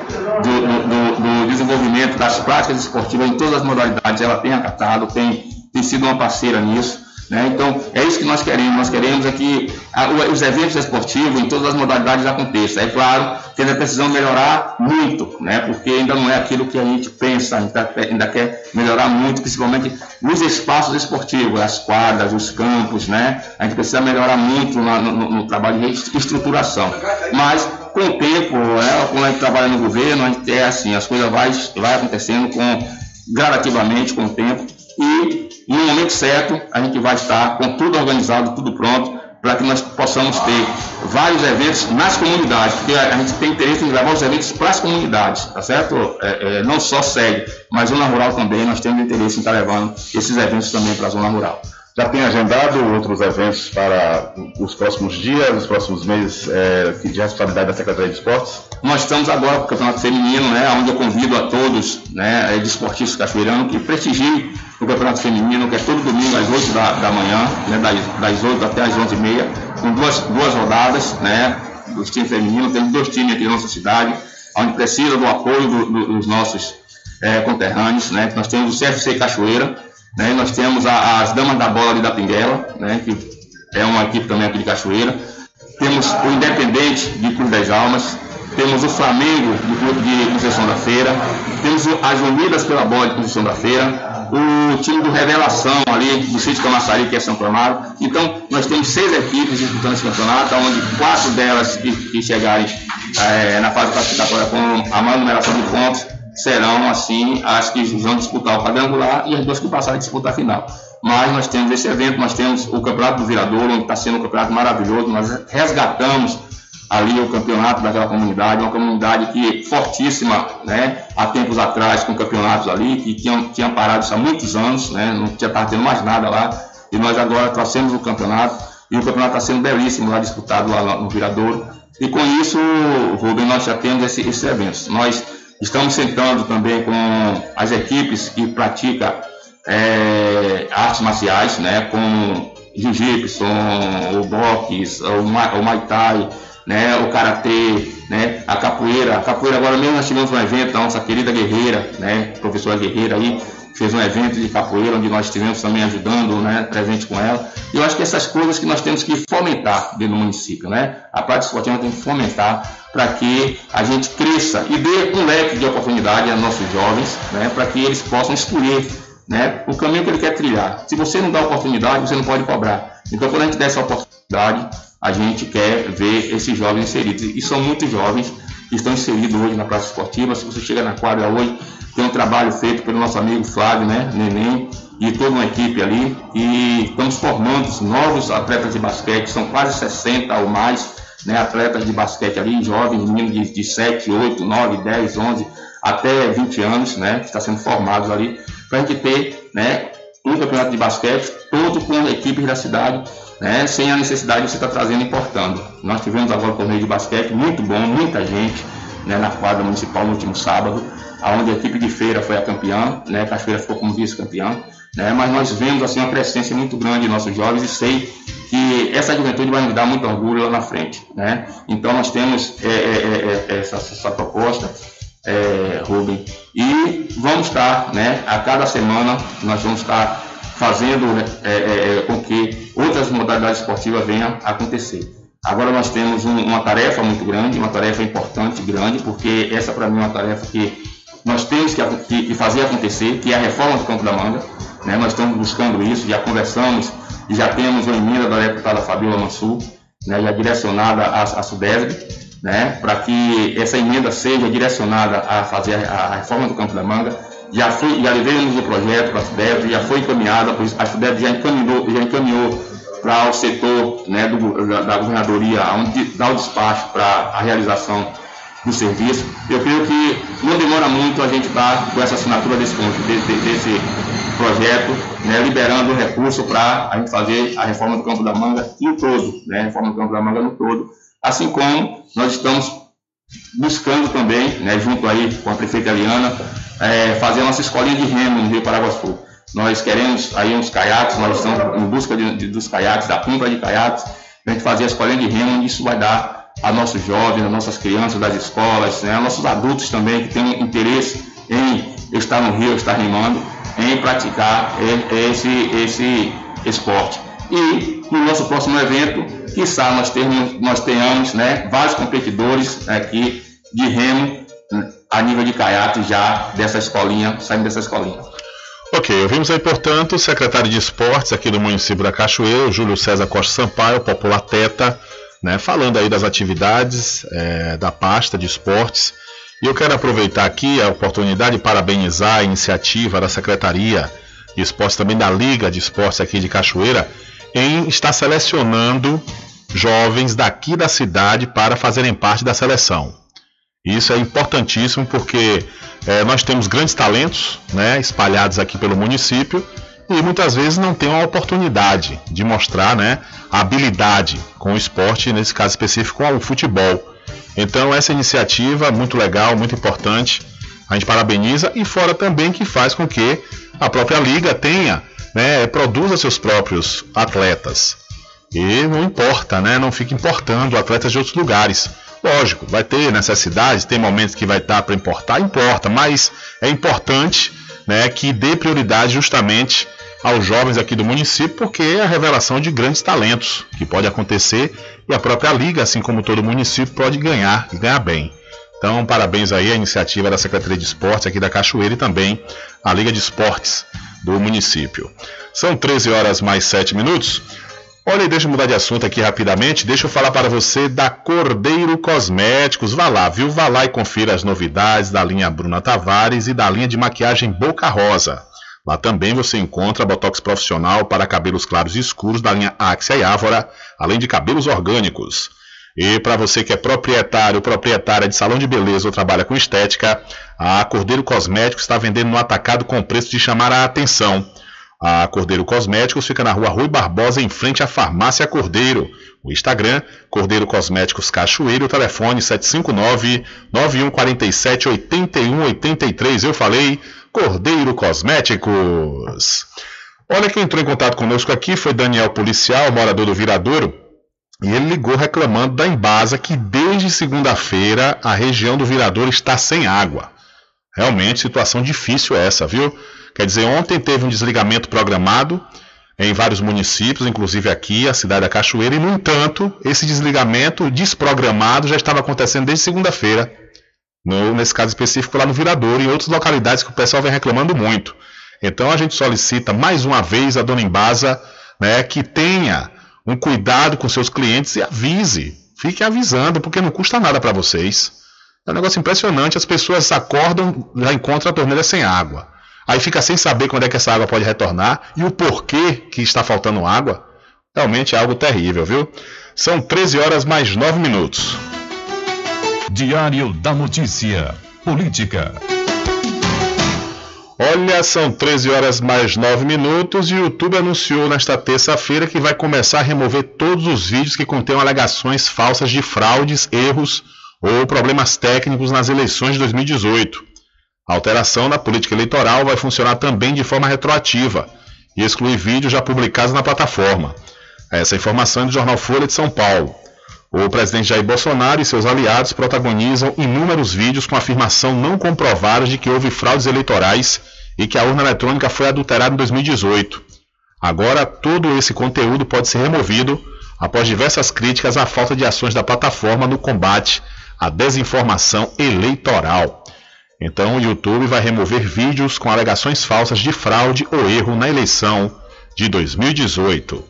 do, do, do, desenvolvimento das práticas esportivas em todas as modalidades, ela tem acatado, tem, tem sido uma parceira nisso. Né? Então, é isso que nós queremos. Nós queremos é que a, os eventos esportivos em todas as modalidades aconteçam. É claro que ainda precisamos melhorar muito, né? porque ainda não é aquilo que a gente pensa, ainda, ainda quer melhorar muito, principalmente nos espaços esportivos, as quadras, os campos. Né? A gente precisa melhorar muito no, no, no trabalho de estruturação. Mas, com o tempo, né, quando a gente trabalha no governo, a gente é assim, as coisas vai, vai acontecendo com, gradativamente com o tempo e no momento certo a gente vai estar com tudo organizado, tudo pronto, para que nós possamos ter vários eventos nas comunidades, porque a gente tem interesse em levar os eventos para as comunidades, tá certo? É, é, não só sede, mas zona rural também, nós temos interesse em estar levando esses eventos também para a zona rural. Já tem agendado outros eventos para os próximos dias, os próximos meses é, de responsabilidade da Secretaria de Esportes? Nós estamos agora com o Campeonato Feminino, né, onde eu convido a todos, né, de esportistas cachoeiranos, que prestigiem o Campeonato Feminino, que é todo domingo às 8 da, da manhã, né, das, das 8 até às 11h30, com duas, duas rodadas, né, dos times femininos. Temos dois times aqui na nossa cidade, onde precisa do apoio do, do, dos nossos é, conterrâneos, né, nós temos o CFC Cachoeira, né? Nós temos a, as Damas da Bola ali da Pinguela, né? que é uma equipe também aqui de Cachoeira. Temos o Independente de Cruz das Almas. Temos o Flamengo do Clube de Conceição da Feira. Temos as Unidas pela Bola de Conceição da Feira. O time do Revelação ali do Sítio Camaçari, que é São Clamaro. Então, nós temos seis equipes disputando esse campeonato, onde quatro delas que, que chegarem é, na fase classificatória com a maior numeração de pontos serão, assim, as que vão disputar o quadrangular e as duas que passarem a disputar a final. Mas nós temos esse evento, nós temos o Campeonato do Viradouro, onde está sendo um campeonato maravilhoso, nós resgatamos ali o campeonato daquela comunidade, uma comunidade que fortíssima, né, há tempos atrás com campeonatos ali, que tinham, tinham parado isso há muitos anos, né, não tinha estava tendo mais nada lá, e nós agora trouxemos o campeonato, e o campeonato está sendo belíssimo lá, disputado lá no Viradouro, e com isso, Rubem, nós já temos esse, esses eventos. Nós Estamos sentando também com as equipes que praticam é, artes marciais, né, como jiu-jitsu, o boxe, o, o muay thai, né, o karatê, né, a capoeira. A capoeira agora mesmo nós tivemos um evento, a nossa querida guerreira, né, professora guerreira aí, fez um evento de capoeira, onde nós estivemos também ajudando, né, presente com ela. E eu acho que essas coisas que nós temos que fomentar dentro do município, né? A prática esportiva tem que fomentar para que a gente cresça e dê um leque de oportunidade a nossos jovens, né, para que eles possam escolher né, o caminho que ele quer trilhar. Se você não dá oportunidade, você não pode cobrar. Então, quando a gente der essa oportunidade, a gente quer ver esses jovens inseridos. E são muitos jovens que estão inseridos hoje na praça esportiva. Se você chega na quadra hoje, tem um trabalho feito pelo nosso amigo Flávio, né, Neném, e toda uma equipe ali. E estamos formando novos atletas de basquete, são quase 60 ou mais né, atletas de basquete ali, jovens, meninos de, de 7, 8, 9, 10, 11, até 20 anos, né, que está sendo formados ali, para a gente ter né, um campeonato de basquete todo com equipes da cidade, né, sem a necessidade de você estar tá trazendo e importando. Nós tivemos agora o torneio de basquete, muito bom, muita gente né, na quadra municipal no último sábado onde a equipe de feira foi a campeã, né? Cachoeira ficou como vice-campeã, né? Mas nós vemos assim uma crescência muito grande de nossos jovens e sei que essa juventude vai nos dar muito orgulho lá na frente, né? Então nós temos é, é, é, é essa, essa, proposta, é, Rubem, e vamos estar, né? A cada semana nós vamos estar fazendo é, com que outras modalidades esportivas venham a acontecer. Agora nós temos um, uma tarefa muito grande, uma tarefa importante, grande, porque essa para mim é uma tarefa que nós temos que, que, que, fazer acontecer, que é a reforma do Campo da Manga. Né? Nós estamos buscando isso, já conversamos já temos uma emenda da deputada Fabiola Mansur, né? já direcionada à, à Sudesb, né? para que essa emenda seja direcionada a fazer a, a reforma do Campo da Manga. Já, foi, já levamos o projeto para a Sudesb, já foi encaminhada, a Sudesb já encaminhou, já encaminhou para o setor né, do, da, da governadoria, onde dá o despacho para a realização do serviço. Eu creio que não demora muito a gente estar com essa assinatura desse, desse, desse projeto, né, liberando o recurso para a gente fazer a reforma do Campo da Manga no todo, né, a reforma do Campo da Manga no todo, assim como nós estamos buscando também, né, junto aí com a prefeita Eliana, é, fazer a nossa escolinha de remo no Rio Paraguaçu. Nós queremos aí uns caiaques, nós estamos em busca de, de, dos caiaques, da compra de caiaques, para a gente fazer a escolinha de remo, onde isso vai dar a nossos jovens, a nossas crianças das escolas, né, nossos adultos também que têm interesse em estar no rio, estar rimando, em praticar esse, esse esporte. E no nosso próximo evento, quiçá nós, termos, nós tenhamos né, vários competidores aqui de remo a nível de caiaque já dessa escolinha, saindo dessa escolinha. Ok, ouvimos aí, portanto, o secretário de esportes aqui do município da Cachoeira, Júlio César Costa Sampaio, popular Teta, né, falando aí das atividades é, da pasta de esportes. E eu quero aproveitar aqui a oportunidade de parabenizar a iniciativa da Secretaria de Esportes, também da Liga de Esportes aqui de Cachoeira, em estar selecionando jovens daqui da cidade para fazerem parte da seleção. Isso é importantíssimo porque é, nós temos grandes talentos né, espalhados aqui pelo município e muitas vezes não tem a oportunidade de mostrar né, a habilidade com o esporte, nesse caso específico, o futebol. Então, essa iniciativa é muito legal, muito importante, a gente parabeniza e fora também que faz com que a própria liga tenha, né, produza seus próprios atletas. E não importa, né, não fica importando atletas de outros lugares. Lógico, vai ter necessidade, tem momentos que vai estar para importar, importa, mas é importante né, que dê prioridade justamente aos jovens aqui do município, porque é a revelação de grandes talentos que pode acontecer e a própria liga, assim como todo município, pode ganhar e ganhar bem. Então, parabéns aí à iniciativa da Secretaria de Esportes aqui da Cachoeira e também à Liga de Esportes do município. São 13 horas mais 7 minutos. Olha, deixa eu mudar de assunto aqui rapidamente. Deixa eu falar para você da Cordeiro Cosméticos. Vá lá, viu? Vá lá e confira as novidades da linha Bruna Tavares e da linha de maquiagem Boca Rosa. Lá também você encontra botox profissional para cabelos claros e escuros da linha Axia e Ávora, além de cabelos orgânicos. E para você que é proprietário ou proprietária de salão de beleza ou trabalha com estética, a Cordeiro Cosméticos está vendendo no atacado com preço de chamar a atenção. A Cordeiro Cosméticos fica na rua Rui Barbosa, em frente à Farmácia Cordeiro. O Instagram, Cordeiro Cosméticos Cachoeiro, telefone 759-9147-8183. Eu falei, Cordeiro Cosméticos. Olha quem entrou em contato conosco aqui foi Daniel Policial, morador do Viradouro. E ele ligou reclamando da Embasa que desde segunda-feira a região do Viradouro está sem água. Realmente, situação difícil essa, viu? Quer dizer, ontem teve um desligamento programado em vários municípios, inclusive aqui, a cidade da Cachoeira, e no entanto, esse desligamento desprogramado já estava acontecendo desde segunda-feira, nesse caso específico lá no Virador e em outras localidades que o pessoal vem reclamando muito. Então a gente solicita mais uma vez a dona Embasa né, que tenha um cuidado com seus clientes e avise, fique avisando, porque não custa nada para vocês. É um negócio impressionante, as pessoas acordam, já encontram a torneira sem água. Aí fica sem saber quando é que essa água pode retornar e o porquê que está faltando água. Realmente é algo terrível, viu? São 13 horas mais 9 minutos. Diário da Notícia. Política. Olha, são 13 horas mais 9 minutos e o YouTube anunciou nesta terça-feira que vai começar a remover todos os vídeos que contenham alegações falsas de fraudes, erros ou problemas técnicos nas eleições de 2018. A alteração na política eleitoral vai funcionar também de forma retroativa e excluir vídeos já publicados na plataforma. Essa informação é do jornal Folha de São Paulo. O presidente Jair Bolsonaro e seus aliados protagonizam inúmeros vídeos com afirmação não comprovada de que houve fraudes eleitorais e que a urna eletrônica foi adulterada em 2018. Agora, todo esse conteúdo pode ser removido após diversas críticas à falta de ações da plataforma no combate à desinformação eleitoral. Então, o YouTube vai remover vídeos com alegações falsas de fraude ou erro na eleição de 2018.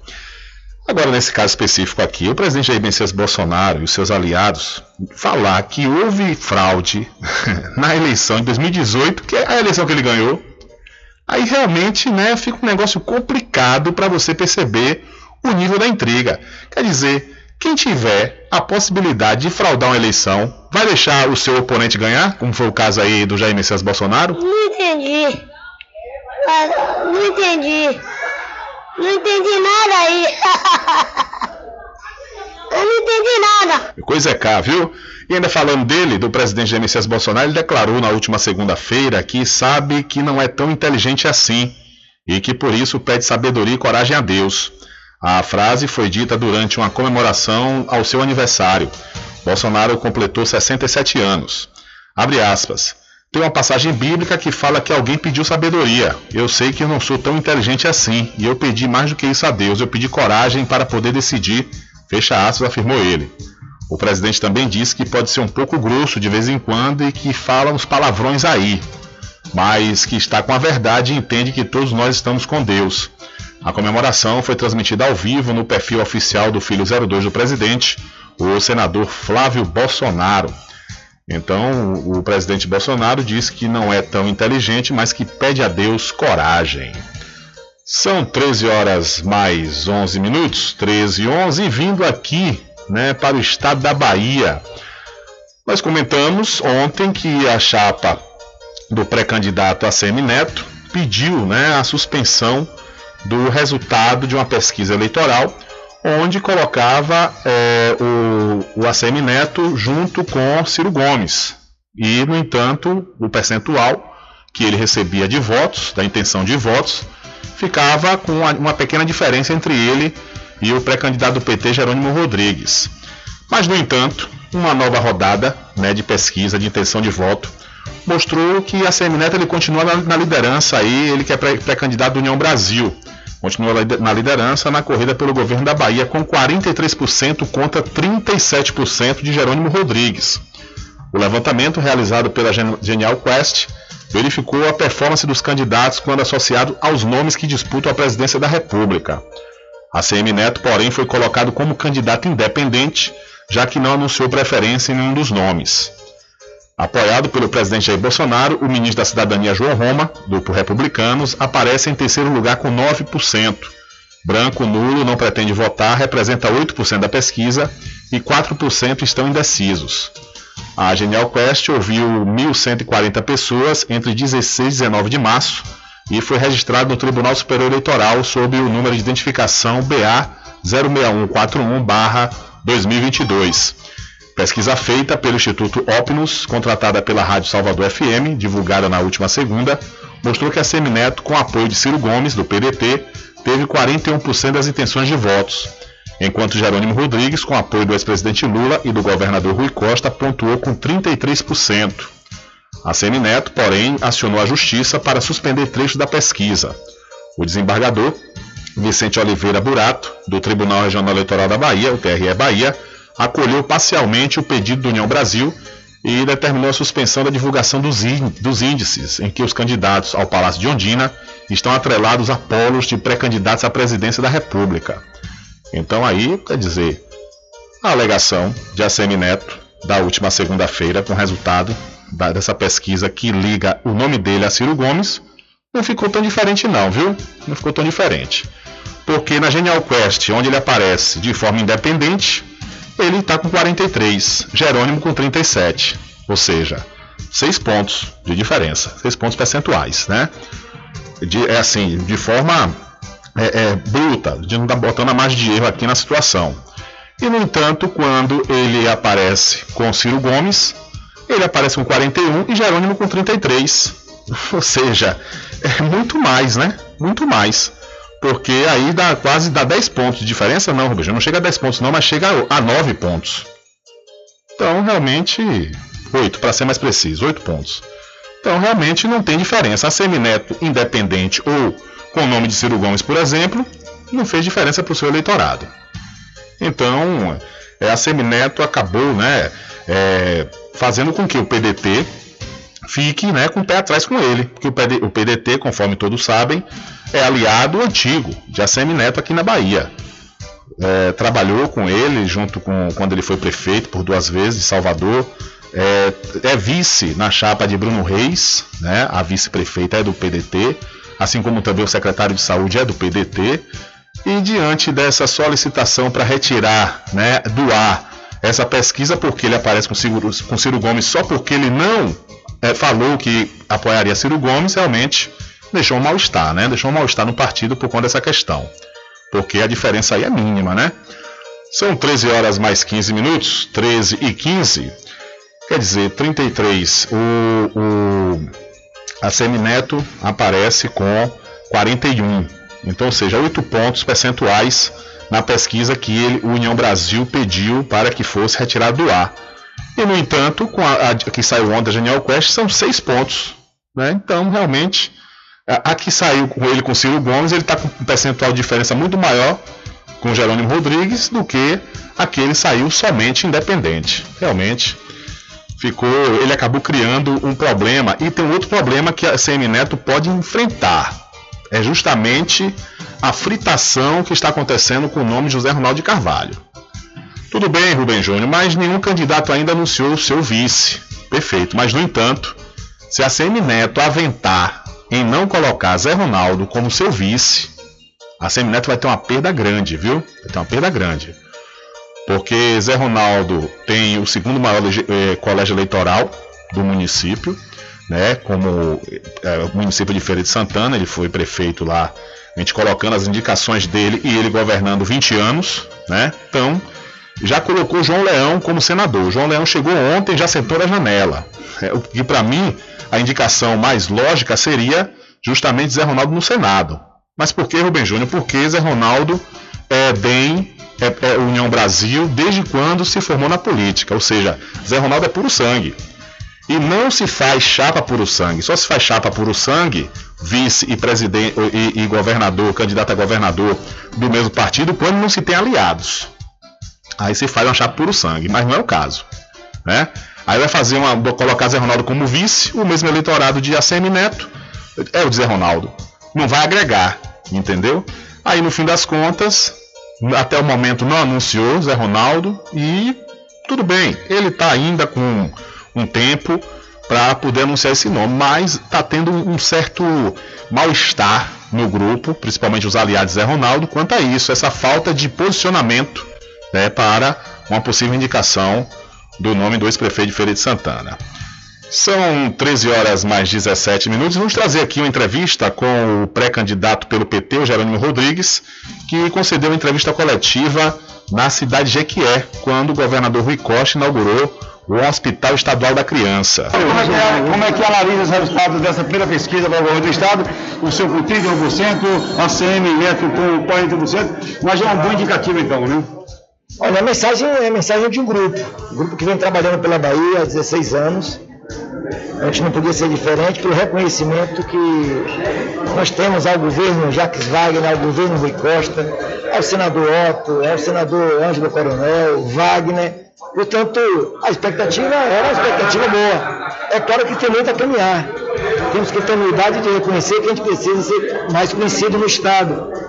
Agora, nesse caso específico aqui, o presidente Jair Messias Bolsonaro e os seus aliados falar que houve fraude na eleição de 2018, que é a eleição que ele ganhou, aí realmente né, fica um negócio complicado para você perceber o nível da intriga. Quer dizer, quem tiver a possibilidade de fraudar uma eleição, vai deixar o seu oponente ganhar, como foi o caso aí do Jair Messias Bolsonaro? Não entendi. Ah, Não entendi. Não entendi nada aí. Eu não entendi nada. Coisa é cá, viu? E ainda falando dele, do presidente Jair Messias Bolsonaro, ele declarou na última segunda-feira que sabe que não é tão inteligente assim e que por isso pede sabedoria e coragem a Deus. A frase foi dita durante uma comemoração ao seu aniversário. Bolsonaro completou 67 anos. Abre aspas. Tem uma passagem bíblica que fala que alguém pediu sabedoria. Eu sei que eu não sou tão inteligente assim, e eu pedi mais do que isso a Deus. Eu pedi coragem para poder decidir. Fecha aspas, afirmou ele. O presidente também disse que pode ser um pouco grosso de vez em quando e que fala uns palavrões aí, mas que está com a verdade e entende que todos nós estamos com Deus. A comemoração foi transmitida ao vivo no perfil oficial do Filho 02 do presidente, o senador Flávio Bolsonaro. Então, o presidente Bolsonaro disse que não é tão inteligente, mas que pede a Deus coragem. São 13 horas mais 11 minutos, 13 e 11, e vindo aqui né, para o estado da Bahia. Nós comentamos ontem que a chapa do pré-candidato ACM Neto pediu né, a suspensão do resultado de uma pesquisa eleitoral onde colocava é, o, o ACM Neto junto com Ciro Gomes. E, no entanto, o percentual que ele recebia de votos, da intenção de votos, ficava com uma pequena diferença entre ele e o pré-candidato do PT, Jerônimo Rodrigues. Mas, no entanto, uma nova rodada né, de pesquisa de intenção de voto mostrou que a ACM Neto ele continua na, na liderança aí, ele que é pré-candidato do União Brasil continua na liderança na corrida pelo governo da Bahia com 43% contra 37% de Jerônimo Rodrigues. O levantamento realizado pela Genial Quest verificou a performance dos candidatos quando associado aos nomes que disputam a presidência da República. A CM Neto, porém, foi colocado como candidato independente, já que não anunciou preferência em nenhum dos nomes. Apoiado pelo presidente Jair Bolsonaro, o ministro da Cidadania João Roma, do Republicanos, aparece em terceiro lugar com 9%. Branco, nulo, não pretende votar, representa 8% da pesquisa e 4% estão indecisos. A Genial Quest ouviu 1.140 pessoas entre 16 e 19 de março e foi registrado no Tribunal Superior Eleitoral sob o número de identificação BA 06141-2022. Pesquisa feita pelo Instituto Opnus, contratada pela Rádio Salvador FM, divulgada na última segunda, mostrou que a Semineto, com apoio de Ciro Gomes, do PDT, teve 41% das intenções de votos, enquanto Jerônimo Rodrigues, com apoio do ex-presidente Lula e do governador Rui Costa, pontuou com 33%. A Semineto, porém, acionou a justiça para suspender trechos da pesquisa. O desembargador Vicente Oliveira Burato, do Tribunal Regional Eleitoral da Bahia, o TRE Bahia, acolheu parcialmente o pedido do União Brasil e determinou a suspensão da divulgação dos, índices em que os candidatos ao Palácio de Ondina estão atrelados a polos de pré-candidatos à presidência da República. Então aí, quer dizer, a alegação de ACM Neto da última segunda-feira com o resultado dessa pesquisa que liga o nome dele a Ciro Gomes não ficou tão diferente não, viu? Não ficou tão diferente. Porque na Genial Quest, onde ele aparece de forma independente, ele está com 43, Jerônimo com 37, ou seja, 6 pontos de diferença, 6 pontos percentuais, né? De, é assim, de forma é, é, bruta, de não estar tá botando a margem de erro aqui na situação. E no entanto, quando ele aparece com Ciro Gomes, ele aparece com 41 e Jerônimo com 33. Ou seja, é muito mais, né? Muito mais. Porque aí dá quase dá 10 pontos de diferença, não, Rubens. Não chega a 10 pontos, não, mas chega a 9 pontos. Então, realmente, 8, para ser mais preciso, 8 pontos. Então, realmente não tem diferença. A Semineto independente ou com o nome de Ciro Gomes, por exemplo, não fez diferença para o seu eleitorado. Então, é, a Semineto acabou né, é, fazendo com que o PDT fique né, com o pé atrás com ele. Porque o, PD, o PDT, conforme todos sabem, é aliado antigo de ACM Neto aqui na Bahia. É, trabalhou com ele junto com quando ele foi prefeito por duas vezes de Salvador. É, é vice na chapa de Bruno Reis, né? A vice-prefeita é do PDT, assim como também o secretário de saúde é do PDT. E diante dessa solicitação para retirar, né, do ar essa pesquisa, porque ele aparece com Ciro, com Ciro Gomes só porque ele não é, falou que apoiaria Ciro Gomes, realmente deixou um mal-estar, né? Deixou um mal-estar no partido por conta dessa questão. Porque a diferença aí é mínima, né? São 13 horas mais 15 minutos, 13 e 15. Quer dizer, 33. O, o, a Semineto aparece com 41. Então, ou seja, 8 pontos percentuais na pesquisa que ele, o União Brasil pediu para que fosse retirado do ar. E, no entanto, com a, a que saiu ontem, a Genial Quest, são seis pontos. Né? Então, realmente, a, a, que saiu com ele com Ciro Gomes, ele está com um percentual de diferença muito maior com Jerônimo Rodrigues do que aquele saiu somente independente. Realmente, ficou, ele acabou criando um problema. E tem outro problema que a CM Neto pode enfrentar. É justamente a fritação que está acontecendo com o nome José Ronaldo de Carvalho. Tudo bem, Rubem Júnior, mas nenhum candidato ainda anunciou o seu vice. Perfeito. Mas, no entanto, se a CM Neto aventar em não colocar Zé Ronaldo como seu vice, a CM Neto vai ter uma perda grande, viu? Vai ter uma perda grande. Porque Zé Ronaldo tem o segundo maior eh, colégio eleitoral do município, né? Como eh, o município de Feira de Santana, ele foi prefeito lá, a gente colocando as indicações dele e ele governando 20 anos, né? Então, já colocou João Leão como senador. João Leão chegou ontem, já sentou na janela. É, o que para mim a indicação mais lógica seria justamente Zé Ronaldo no Senado. Mas por que Rubem Júnior? Porque Zé Ronaldo é bem é, é União Brasil desde quando se formou na política. Ou seja, Zé Ronaldo é puro sangue. E não se faz chapa puro sangue. Só se faz chapa puro sangue, vice e presidente e, e governador, candidato a governador do mesmo partido, quando não se tem aliados. Aí se faz uma chapa puro sangue, mas não é o caso. Né? Aí vai fazer uma. colocar Zé Ronaldo como vice, o mesmo eleitorado de ACM Neto é o Zé Ronaldo. Não vai agregar, entendeu? Aí no fim das contas, até o momento não anunciou Zé Ronaldo e tudo bem, ele está ainda com um tempo para poder anunciar esse nome, mas está tendo um certo mal-estar no grupo, principalmente os aliados de Zé Ronaldo, quanto a isso, essa falta de posicionamento né, para uma possível indicação do nome do ex-prefeito de Feira de Santana. São 13 horas mais 17 minutos. Vamos trazer aqui uma entrevista com o pré-candidato pelo PT, o Jerônimo Rodrigues, que concedeu uma entrevista coletiva na cidade de Jequié, quando o governador Rui Costa inaugurou o Hospital Estadual da Criança. Como é que, como é que analisa os resultados dessa primeira pesquisa para o governo do Estado? O seu com 31%, a CM Neto com 40%, mas é um bom indicativo então, né? Olha, a mensagem é a mensagem de um grupo, um grupo que vem trabalhando pela Bahia há 16 anos. A gente não podia ser diferente pelo reconhecimento que nós temos ao governo Jacques Wagner, ao governo Rui Costa, ao senador Otto, ao senador Ângelo Coronel, Wagner. Portanto, a expectativa era uma expectativa boa. É claro que tem muito a caminhar. Temos que ter humildade de reconhecer que a gente precisa ser mais conhecido no Estado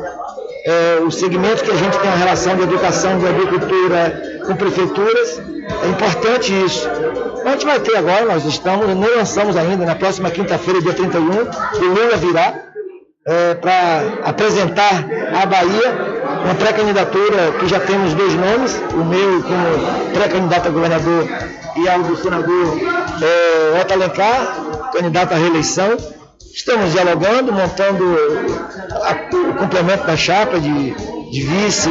é, o segmento que a gente tem a relação de educação, de agricultura com prefeituras, é importante isso. A gente vai ter agora, nós estamos, não lançamos ainda, na próxima quinta-feira, dia 31, o Lula virá é, para apresentar à Bahia uma pré-candidatura que já temos dois nomes, o meu como pré-candidato a governador e ao do senador é, Otto Alencar, candidato à reeleição. Estamos dialogando, montando a, o complemento da chapa de, de vice,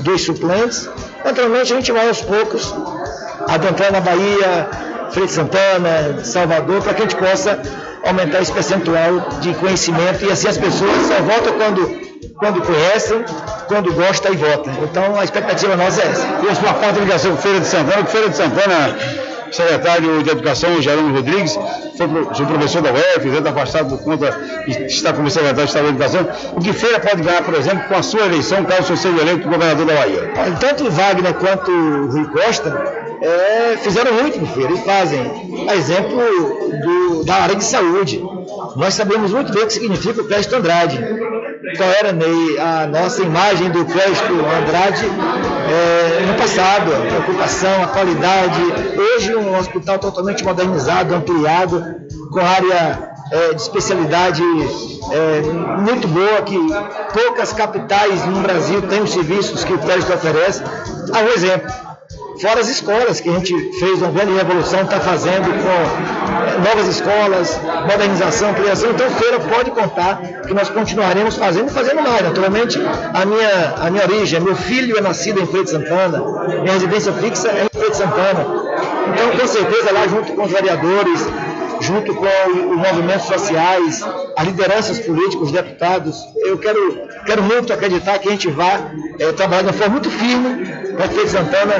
dois suplentes. Naturalmente, a gente vai aos poucos adentrando na Bahia, Freire Santana, Salvador, para que a gente possa aumentar esse percentual de conhecimento e assim as pessoas só votam quando, quando conhecem, quando gostam e votam. Então a expectativa nossa é essa. E a sua parte de ligação com Feira de Santana, que Feira de Santana secretário de Educação, Jerônimo Rodrigues, foi professor da UF, está afastado por conta de estar como secretário de Estado da Educação. O que Feira pode ganhar, por exemplo, com a sua eleição, caso você seja eleito governador da Bahia? Tanto Wagner quanto Rui Costa é, fizeram muito no Feira e fazem. A exemplo do, da área de saúde. Nós sabemos muito bem o que significa o Crédito Andrade. Qual era, Ney, a nossa imagem do Crédito Andrade é, no passado, a preocupação, a qualidade. Hoje hospital totalmente modernizado, ampliado, com área é, de especialidade é, muito boa, que poucas capitais no Brasil têm os serviços que o crédito oferece. Há um exemplo. Fora as escolas, que a gente fez uma grande revolução, está fazendo com é, novas escolas, modernização, criação. Então, Feira pode contar que nós continuaremos fazendo e fazendo mais. Naturalmente, a minha, a minha origem, meu filho é nascido em Feira de Santana, minha residência fixa é em Feira de Santana. Então, com certeza, lá junto com os vereadores, junto com os movimentos sociais, as lideranças políticas, os deputados, eu quero, quero muito acreditar que a gente vá é, trabalhar de uma forma muito firme para que Santana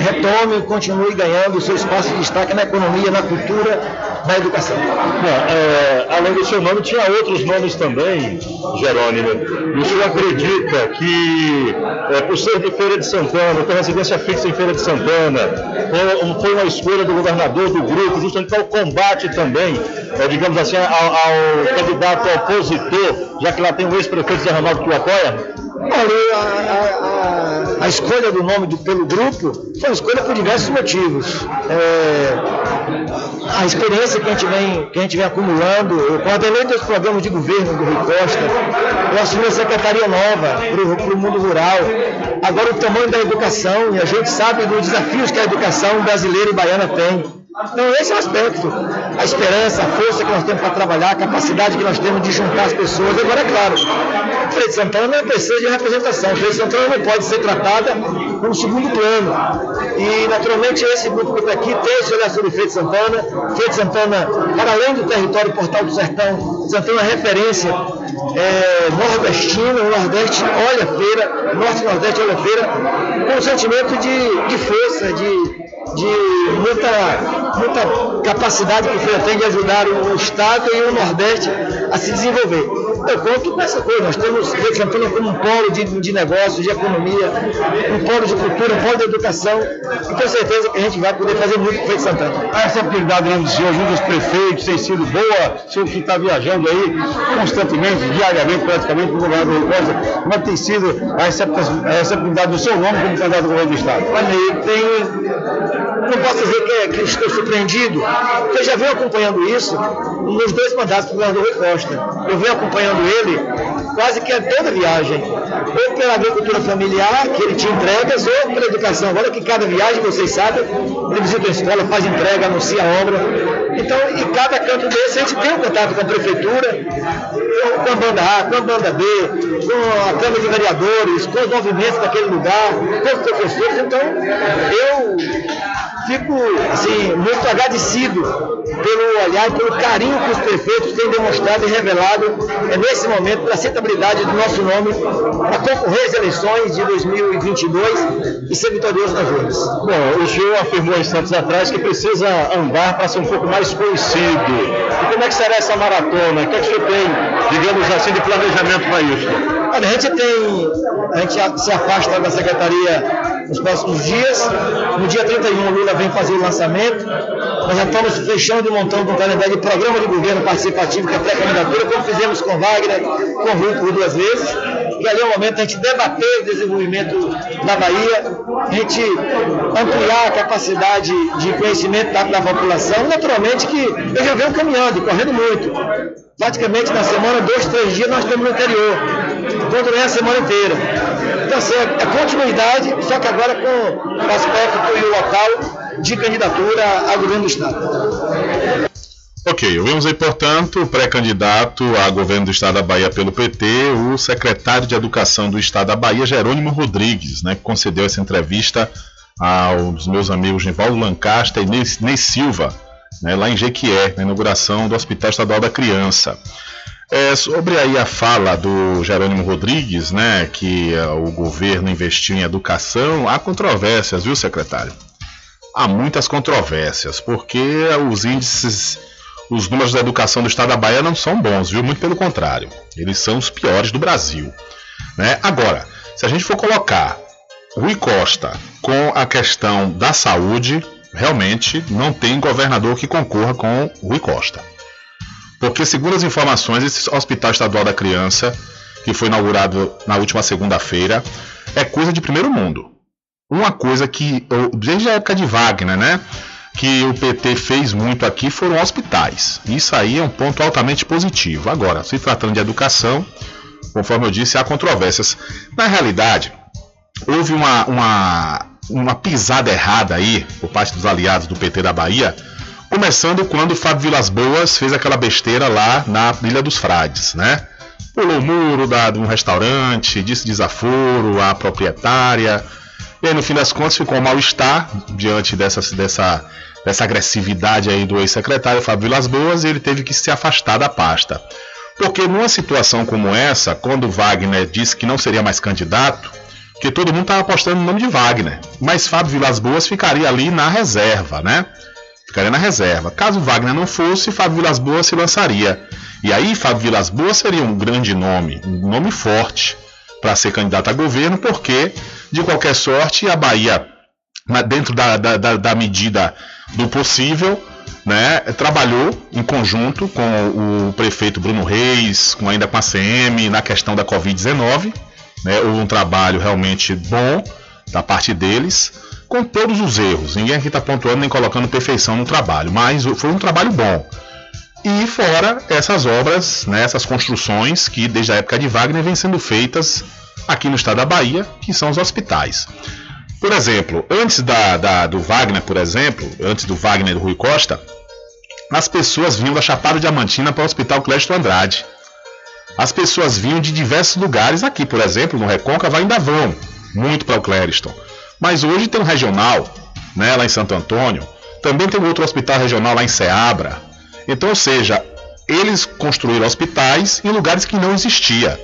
retome e continue ganhando o seu espaço de destaque na economia, na cultura, na educação. Bom, é, além do seu nome, tinha outros nomes também, Jerônimo. O senhor acredita que, é, por ser de Feira de Santana, ter residência fixa em Feira de Santana, foi uma escolha do governador do grupo, justamente para o combate também, é, digamos assim, ao, ao candidato opositor, já que lá tem o ex-prefeito Zé Ronaldo que o apoia? Olha, a, a, a, escolha do nome do, pelo grupo foi uma escolha por diversos motivos. É, a experiência que a gente vem, que a gente vem acumulando, eu coordenei dois programas de governo do Rui Costa, eu assumi a secretaria nova para o mundo rural. Agora o tamanho da educação, e a gente sabe dos desafios que a educação brasileira e baiana tem. Então, esse é o aspecto. A esperança, a força que nós temos para trabalhar, a capacidade que nós temos de juntar as pessoas. Agora, é claro, Feira de Santana precisa de representação. Feira de Santana não pode ser tratada como segundo plano. E, naturalmente, esse grupo que está aqui tem olhar sobre Feira de Santana. Feira de Santana, para além do território Portal do Sertão, Santana é referência é, nordestina. O Nordeste olha a feira, o Norte o Nordeste olha a feira com um sentimento de, de força, de de muita, muita capacidade que o tem de ajudar o Estado e o Nordeste a se desenvolver. Eu conto com essa coisa, nós temos Rio Santana como um polo de, de negócios, de economia, um polo de cultura, um polo de educação, e tenho certeza que a gente vai poder fazer muito com o Santana. Ah, essa atividade do senhor junto aos prefeitos tem sido boa, o senhor que está viajando aí constantemente, diariamente, praticamente, no governador Costa, como é que tem sido a receptividade do seu nome como candidato ao governo do Estado? Olha, tem não posso dizer que, é, que estou surpreendido, porque eu já venho acompanhando isso nos dois mandatos do governador Rui Costa. Eu venho acompanhando ele quase que a toda viagem, ou pela agricultura familiar, que ele tinha entregas, ou pela educação. Agora que cada viagem, vocês sabem, ele visita a escola, faz entrega, anuncia a obra. Então, em cada canto desse, a gente tem um contato com a prefeitura, com a banda A, com a banda B, com a Câmara de Vereadores, com os movimentos daquele lugar, com os professores. Então, eu fico assim, muito agradecido pelo olhar e pelo carinho que os prefeitos têm demonstrado e revelado é, nesse momento para a aceitabilidade do nosso nome para concorrer às eleições de 2022 e ser vitorioso nas urnas. Bom, o senhor afirmou instantes atrás que precisa andar para ser um pouco mais conhecido. E como é que será essa maratona? O que, é que o senhor tem, digamos assim, de planejamento para isso? Olha, a gente tem, a gente se afasta da secretaria nos próximos dias. No dia 31, Lula vem fazer o lançamento. Nós já estamos fechando e montando um calendário de programa de governo participativo, que é pré-candidatura, como fizemos com Wagner, com Rui por duas vezes. E ali é o momento a gente debater o desenvolvimento da Bahia, a gente ampliar a capacidade de conhecimento da, da população. Naturalmente que eu já venho caminhando, correndo muito. Praticamente na semana, dois, três dias, nós estamos no interior. Não é a semana inteira. Então, assim, é continuidade, só que agora com o aspecto e o local de candidatura a governo do Estado. Ok, ouvimos aí, portanto, o pré-candidato a governo do Estado da Bahia pelo PT, o secretário de Educação do Estado da Bahia, Jerônimo Rodrigues, né, que concedeu essa entrevista aos meus amigos Nivaldo Lancaster e Ney Silva, né, lá em Jequié, na inauguração do Hospital Estadual da Criança. É, sobre aí a fala do Jerônimo Rodrigues, né, que uh, o governo investiu em educação, há controvérsias, viu, secretário? Há muitas controvérsias, porque os índices, os números da educação do estado da Bahia não são bons, viu? Muito pelo contrário, eles são os piores do Brasil. Né? Agora, se a gente for colocar Rui Costa com a questão da saúde, realmente não tem governador que concorra com Rui Costa. Porque, segundo as informações, esse Hospital Estadual da Criança, que foi inaugurado na última segunda-feira, é coisa de primeiro mundo. Uma coisa que, desde a época de Wagner, né? Que o PT fez muito aqui foram hospitais. Isso aí é um ponto altamente positivo. Agora, se tratando de educação, conforme eu disse, há controvérsias. Na realidade, houve uma, uma, uma pisada errada aí por parte dos aliados do PT da Bahia Começando quando o Fábio Vilas Boas fez aquela besteira lá na Ilha dos Frades, né? Pulou o muro da, de um restaurante, disse desaforo à proprietária. E aí, no fim das contas, ficou um mal-estar diante dessa, dessa, dessa agressividade aí do ex-secretário Fábio Vilas Boas e ele teve que se afastar da pasta. Porque numa situação como essa, quando Wagner disse que não seria mais candidato, Porque todo mundo estava apostando no nome de Wagner. Mas Fábio Vilas Boas ficaria ali na reserva, né? Ficaria na reserva. Caso Wagner não fosse, Fábio Vilas Boas se lançaria. E aí, Fábio Vilas Boas seria um grande nome, um nome forte para ser candidato a governo, porque, de qualquer sorte, a Bahia, dentro da, da, da, da medida do possível, né, trabalhou em conjunto com o prefeito Bruno Reis, com, ainda com a CM, na questão da Covid-19. Né, houve um trabalho realmente bom da parte deles, com todos os erros. Ninguém aqui está pontuando nem colocando perfeição no trabalho, mas foi um trabalho bom. E fora essas obras, né, essas construções que desde a época de Wagner vêm sendo feitas aqui no estado da Bahia, que são os hospitais. Por exemplo, antes da, da, do Wagner, por exemplo, antes do Wagner do Rui Costa, as pessoas vinham da Chapada Diamantina para o Hospital Clésto Andrade. As pessoas vinham de diversos lugares aqui, por exemplo, no Recôncavo ainda vão muito para o Clériston. Mas hoje tem um regional, né, lá em Santo Antônio. Também tem outro hospital regional lá em Ceabra. Então, ou seja, eles construíram hospitais em lugares que não existia.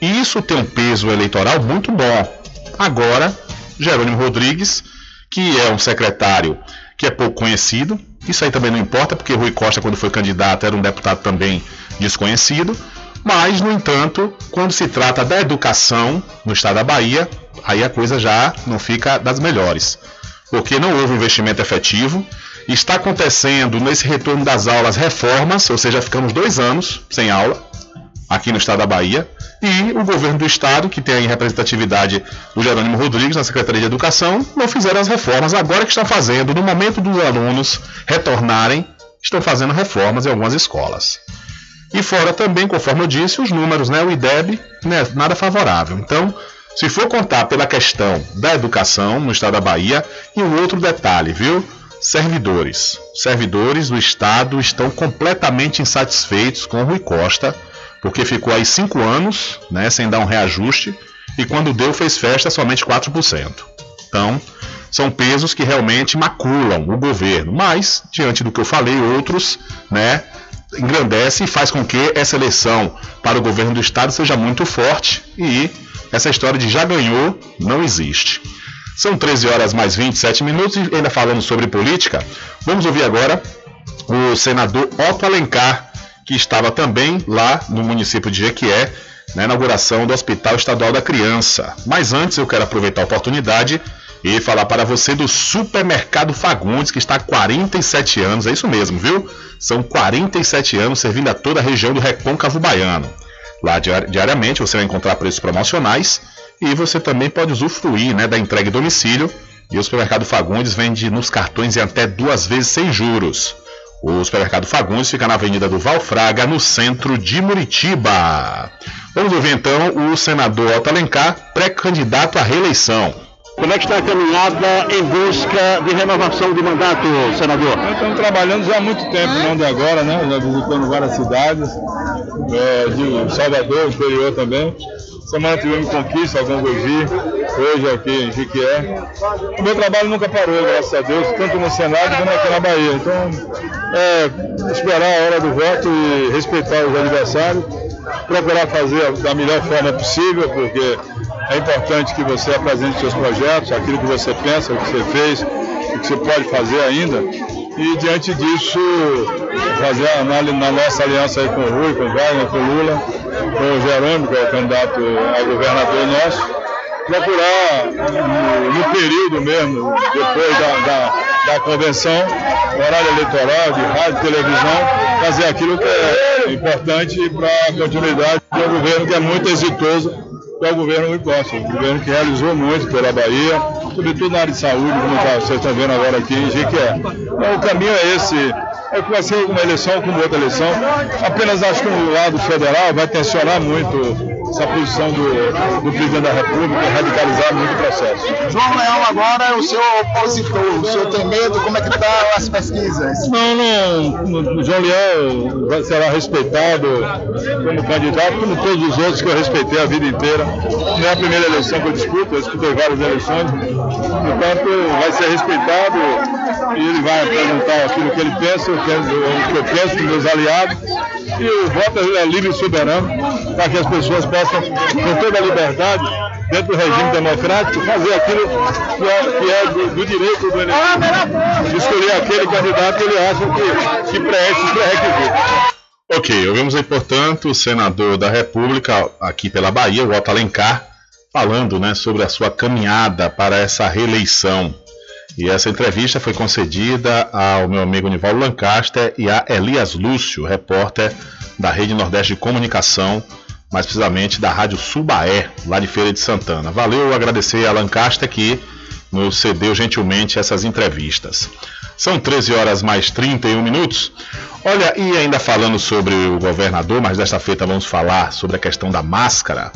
E isso tem um peso eleitoral muito bom. Agora, Jerônimo Rodrigues, que é um secretário que é pouco conhecido. Isso aí também não importa, porque Rui Costa, quando foi candidato, era um deputado também desconhecido. Mas, no entanto, quando se trata da educação no estado da Bahia, aí a coisa já não fica das melhores. Porque não houve investimento efetivo. Está acontecendo nesse retorno das aulas reformas, ou seja, ficamos dois anos sem aula aqui no estado da Bahia, e o governo do estado, que tem a representatividade do Jerônimo Rodrigues na Secretaria de Educação, não fizeram as reformas. Agora que estão fazendo, no momento dos alunos retornarem, estão fazendo reformas em algumas escolas. E fora também, conforme eu disse, os números, né, o IDEB, né, nada favorável. Então, se for contar pela questão da educação no estado da Bahia, e um outro detalhe, viu? Servidores. Servidores do estado estão completamente insatisfeitos com Rui Costa porque ficou aí cinco anos, né, sem dar um reajuste, e quando deu fez festa somente 4%. Então, são pesos que realmente maculam o governo, mas diante do que eu falei, outros, né, engrandece e faz com que essa eleição para o governo do estado seja muito forte e essa história de já ganhou não existe. São 13 horas mais 27 minutos e ainda falando sobre política, vamos ouvir agora o senador Otto Alencar, que estava também lá no município de Jequié, na inauguração do Hospital Estadual da Criança. Mas antes eu quero aproveitar a oportunidade e falar para você do Supermercado Fagundes, que está há 47 anos, é isso mesmo, viu? São 47 anos servindo a toda a região do Recôncavo Baiano. Lá diariamente você vai encontrar preços promocionais e você também pode usufruir né, da entrega em domicílio. E o Supermercado Fagundes vende nos cartões em até duas vezes sem juros. O supermercado Fagundes fica na Avenida do Valfraga, no centro de Muritiba. Vamos ouvir então o senador Otto Alencar, pré-candidato à reeleição. Como é que está a caminhada em busca de renovação de mandato, senador? Nós estamos trabalhando já há muito tempo, não de agora, né? Já visitando várias cidades, é, de Salvador, interior também. Semana tivemos conquista, Congogi, hoje aqui em Jiquié. O meu trabalho nunca parou, graças a Deus, tanto no Senado como aqui na Bahia. Então, é esperar a hora do voto e respeitar os adversários, procurar fazer da melhor forma possível, porque é importante que você apresente seus projetos, aquilo que você pensa, o que você fez, o que você pode fazer ainda. E diante disso, fazer a análise na nossa aliança aí com o Rui, com o Wagner, com o Lula, com o Jerônimo, que é o candidato a governador nosso, procurar no, no período mesmo, depois da, da, da, convenção, horário eleitoral, de rádio, televisão, fazer aquilo que é importante para a continuidade de um governo que é muito exitoso que é o governo Rui Costa, um governo que realizou muito pela Bahia, sobretudo na área de saúde, como tá, vocês estão vendo agora aqui em Jequié. Então, o caminho é esse, é que vai ser uma eleição como outra eleição. Apenas acho que o lado federal vai tensionar muito essa posição do, do presidente da República e radicalizar muito o processo. João Leão agora é o seu opositor. O senhor tem medo? Como é que estão tá as pesquisas? Não, não. João Leão será respeitado como candidato, como todos os outros que eu respeitei a vida inteira. Não é a primeira eleição que eu disputo, eu disputei várias eleições. Portanto, vai ser respeitado e ele vai apresentar aquilo que ele pensa, o que eu penso dos meus aliados. E o voto é livre e soberano para que as pessoas possam, com toda a liberdade, dentro do regime democrático, fazer aquilo que é, que é do, do, direito do eleitor, escolher aquele candidato que ele acha que, que preenche os pré-requisitos. Ok, ouvimos aí, portanto, o senador da República, aqui pela Bahia, o Otto Alencar, falando né, sobre a sua caminhada para essa reeleição. E essa entrevista foi concedida ao meu amigo Nivaldo Lancaster e a Elias Lúcio, repórter da Rede Nordeste de Comunicação, mais precisamente da Rádio Subaé, lá de Feira de Santana. Valeu, agradecer a Lancaster que nos cedeu gentilmente essas entrevistas. São 13 horas mais 31 minutos. Olha, e ainda falando sobre o governador, mas desta feita vamos falar sobre a questão da máscara.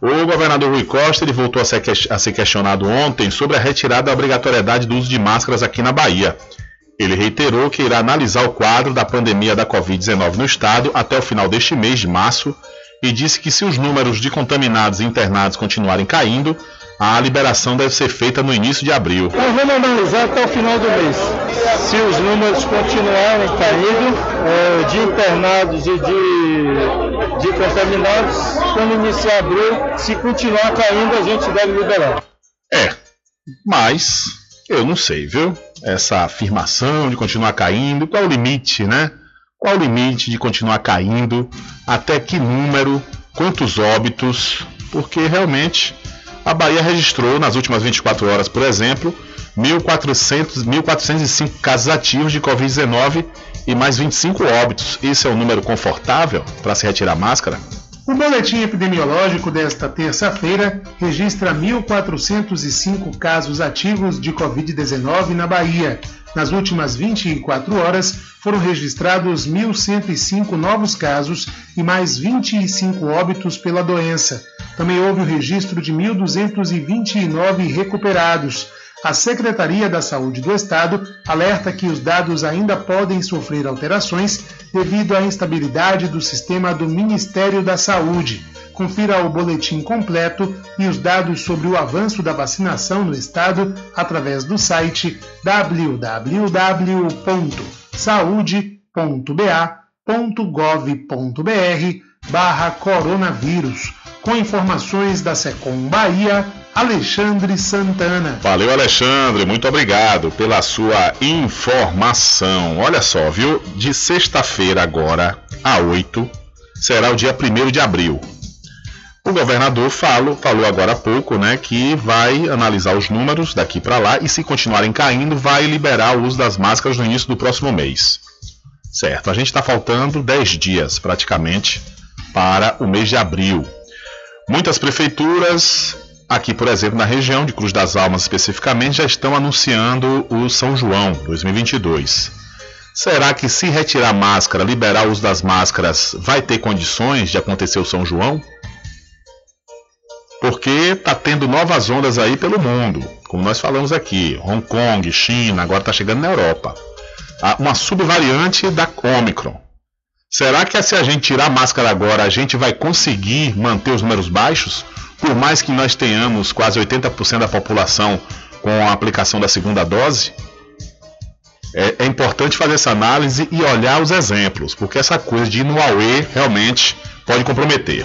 O governador Rui Costa ele voltou a ser, a ser questionado ontem sobre a retirada da obrigatoriedade do uso de máscaras aqui na Bahia. Ele reiterou que irá analisar o quadro da pandemia da Covid-19 no estado até o final deste mês de março e disse que se os números de contaminados e internados continuarem caindo, a liberação deve ser feita no início de abril. Nós vamos analisar até o final do mês. Se os números continuarem caindo, é, de internados e de, de contaminados, quando iniciar abril, se continuar caindo, a gente deve liberar. É, mas eu não sei, viu? Essa afirmação de continuar caindo, qual o limite, né? Qual o limite de continuar caindo? Até que número? Quantos óbitos? Porque realmente a Bahia registrou nas últimas 24 horas, por exemplo, 1.400, 1.405 casos ativos de Covid-19 e mais 25 óbitos. Isso é um número confortável para se retirar a máscara? O boletim epidemiológico desta terça-feira registra 1.405 casos ativos de Covid-19 na Bahia. Nas últimas 24 horas, foram registrados 1.105 novos casos e mais 25 óbitos pela doença. Também houve o registro de 1.229 recuperados. A Secretaria da Saúde do Estado alerta que os dados ainda podem sofrer alterações devido à instabilidade do sistema do Ministério da Saúde. Confira o boletim completo e os dados sobre o avanço da vacinação no estado através do site www.saude.ba.gov.br barra coronavírus com informações da Secom Bahia, Alexandre Santana. Valeu, Alexandre, muito obrigado pela sua informação. Olha só, viu? De sexta-feira agora a 8 será o dia 1 de abril. O governador falou, falou agora há pouco, né, que vai analisar os números daqui para lá e se continuarem caindo, vai liberar o uso das máscaras no início do próximo mês. Certo, a gente está faltando 10 dias praticamente para o mês de abril. Muitas prefeituras, aqui por exemplo na região de Cruz das Almas especificamente, já estão anunciando o São João 2022. Será que se retirar máscara, liberar o uso das máscaras, vai ter condições de acontecer o São João? Porque está tendo novas ondas aí pelo mundo, como nós falamos aqui, Hong Kong, China, agora está chegando na Europa. Uma subvariante da Omicron. Será que se a gente tirar máscara agora, a gente vai conseguir manter os números baixos? Por mais que nós tenhamos quase 80% da população com a aplicação da segunda dose? É, é, importante fazer essa análise e olhar os exemplos, porque essa coisa de ir no AUE realmente pode comprometer.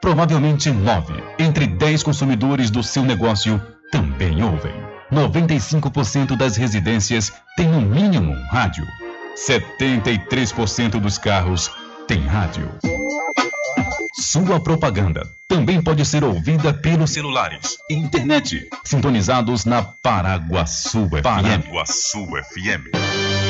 Provavelmente nove entre dez consumidores do seu negócio também ouvem. 95% das residências têm no mínimo um rádio. 73% dos carros têm rádio. Sua propaganda também pode ser ouvida pelos celulares e internet, sintonizados na Paraguaçu FM. Paraguaçu FM.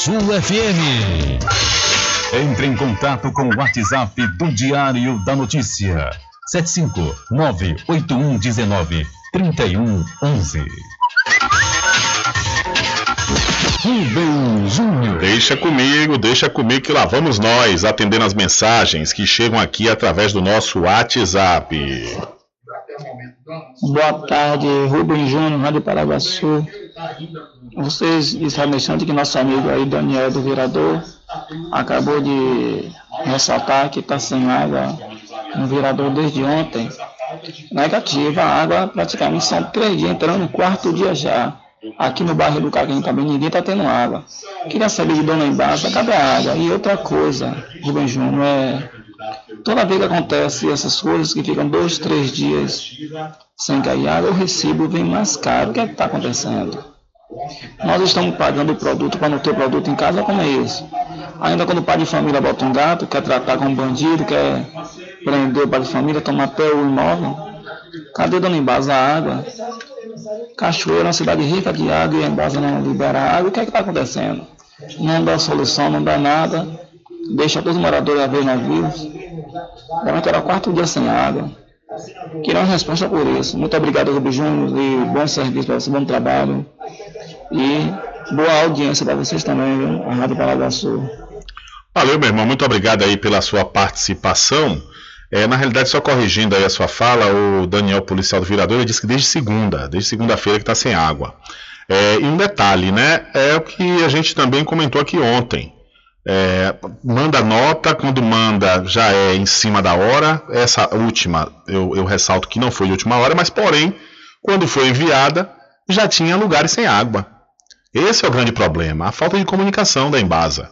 FM. Entre em contato com o WhatsApp do Diário da Notícia. 759-8119-3111. Rubem Júnior. Deixa comigo, deixa comigo que lá vamos nós atendendo as mensagens que chegam aqui através do nosso WhatsApp. Boa tarde, Rubem Júnior, Rádio Paraguaçu. Vocês disseram bastante que nosso amigo aí, Daniel do Virador, acabou de ressaltar que está sem água no Virador desde ontem. Negativa, a água praticamente são três dias, entrando no quarto dia já. Aqui no bairro do Caquinho também ninguém está tendo água. Queria saber de Dona Embaixo, cadê a água? E outra coisa, Rubem Júnior, é Toda vez que acontece essas coisas que ficam dois, três dias sem água, o recibo vem mais caro. O que é está acontecendo? Nós estamos pagando o produto para não ter produto em casa como é isso. Ainda quando o pai de família bota um gato, quer tratar como bandido, quer prender o pai de família, tomar até o imóvel. Cadê Dona Embasa a água? Cachoeira é uma cidade rica de água e a Embasa não libera água. O que é que está acontecendo? Não dá solução, não dá nada. Deixa todos os moradores a ver navios. Realmente era o quarto dia sem água. Uma resposta por isso. Muito obrigado, Rubio Júnior, e bom serviço para você, bom trabalho. E boa audiência para vocês também, viu? A Rádio Paraguaçu. Valeu, meu irmão. Muito obrigado aí pela sua participação. É, na realidade, só corrigindo aí a sua fala, o Daniel, policial do Virador, ele disse que desde segunda, desde segunda-feira que está sem água. É, e um detalhe, né? É o que a gente também comentou aqui ontem. É, manda nota, quando manda já é em cima da hora. Essa última, eu, eu ressalto que não foi de última hora, mas porém, quando foi enviada, já tinha lugares sem água. Esse é o grande problema, a falta de comunicação da Embasa.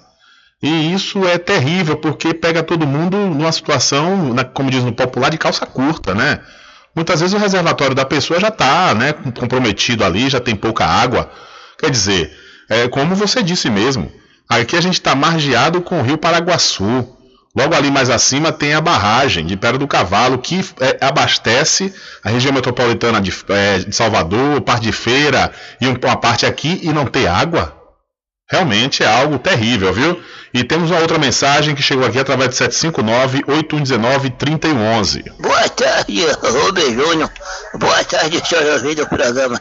E isso é terrível, porque pega todo mundo numa situação, como diz no popular, de calça curta, né? Muitas vezes o reservatório da pessoa já está né, comprometido ali, já tem pouca água. Quer dizer, é como você disse mesmo, aqui a gente está margeado com o rio Paraguaçu. Logo ali mais acima tem a barragem de Pedra do Cavalo, que é, abastece a região metropolitana de, é, de, Salvador, parte de Feira e uma parte aqui e não tem água. Realmente é algo terrível, viu? E temos uma outra mensagem que chegou aqui através de 759-8119-3111. Boa tarde, Rubem Júnior. Boa tarde, senhor ouvido do programa.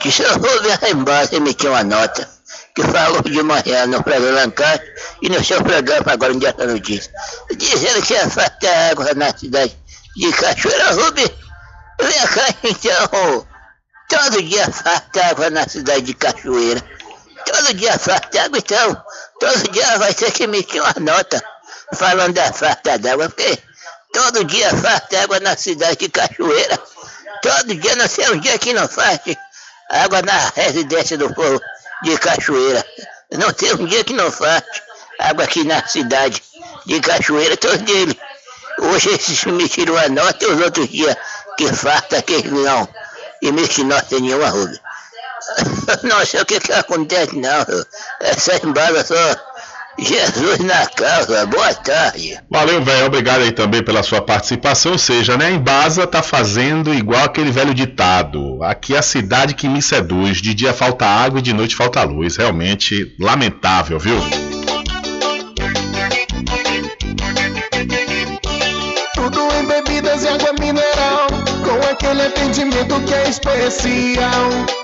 Que senhor Rubem lá embaixo emitiu uma nota que falou de manhã no programa Lancaster e no seu programa agora no dia da notícia. Dizendo que ia faltar água na cidade de Cachoeira Rubem. Vem cá então. Todo dia falta água na cidade de Cachoeira. Todo dia falta água, então. Todo dia vai ter que emitir uma nota falando da falta d'água, porque todo dia falta água na cidade de Cachoeira. Todo dia, não sei um dia que não faz água na residência do povo de Cachoeira. Não tem um dia que não faz água aqui na cidade de Cachoeira, todo dia. Hoje eles emitiram uma nota e os outros dias que falta que eles não emitem nota nenhuma, Rubem. Não sei o que, que acontece, não. Essa embala só Jesus na causa. Boa tarde. Valeu, velho. Obrigado aí também pela sua participação. Ou seja, né? A Embasa tá fazendo igual aquele velho ditado. Aqui é a cidade que me seduz. De dia falta água e de noite falta luz. Realmente lamentável, viu? Tudo em bebidas e água mineral, com aquele atendimento que é especial.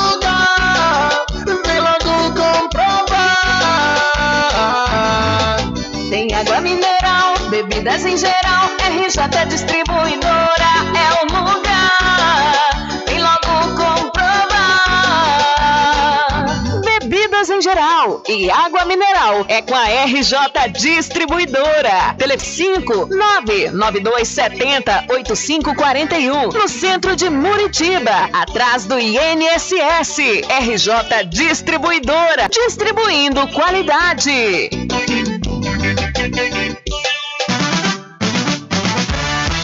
Bebidas em geral. RJ Distribuidora é o lugar. Vem logo comprovar. Bebidas em geral e água mineral é com a RJ Distribuidora. Tele 5 99270 8541 no centro de Muritiba, atrás do INSS. RJ Distribuidora, distribuindo qualidade.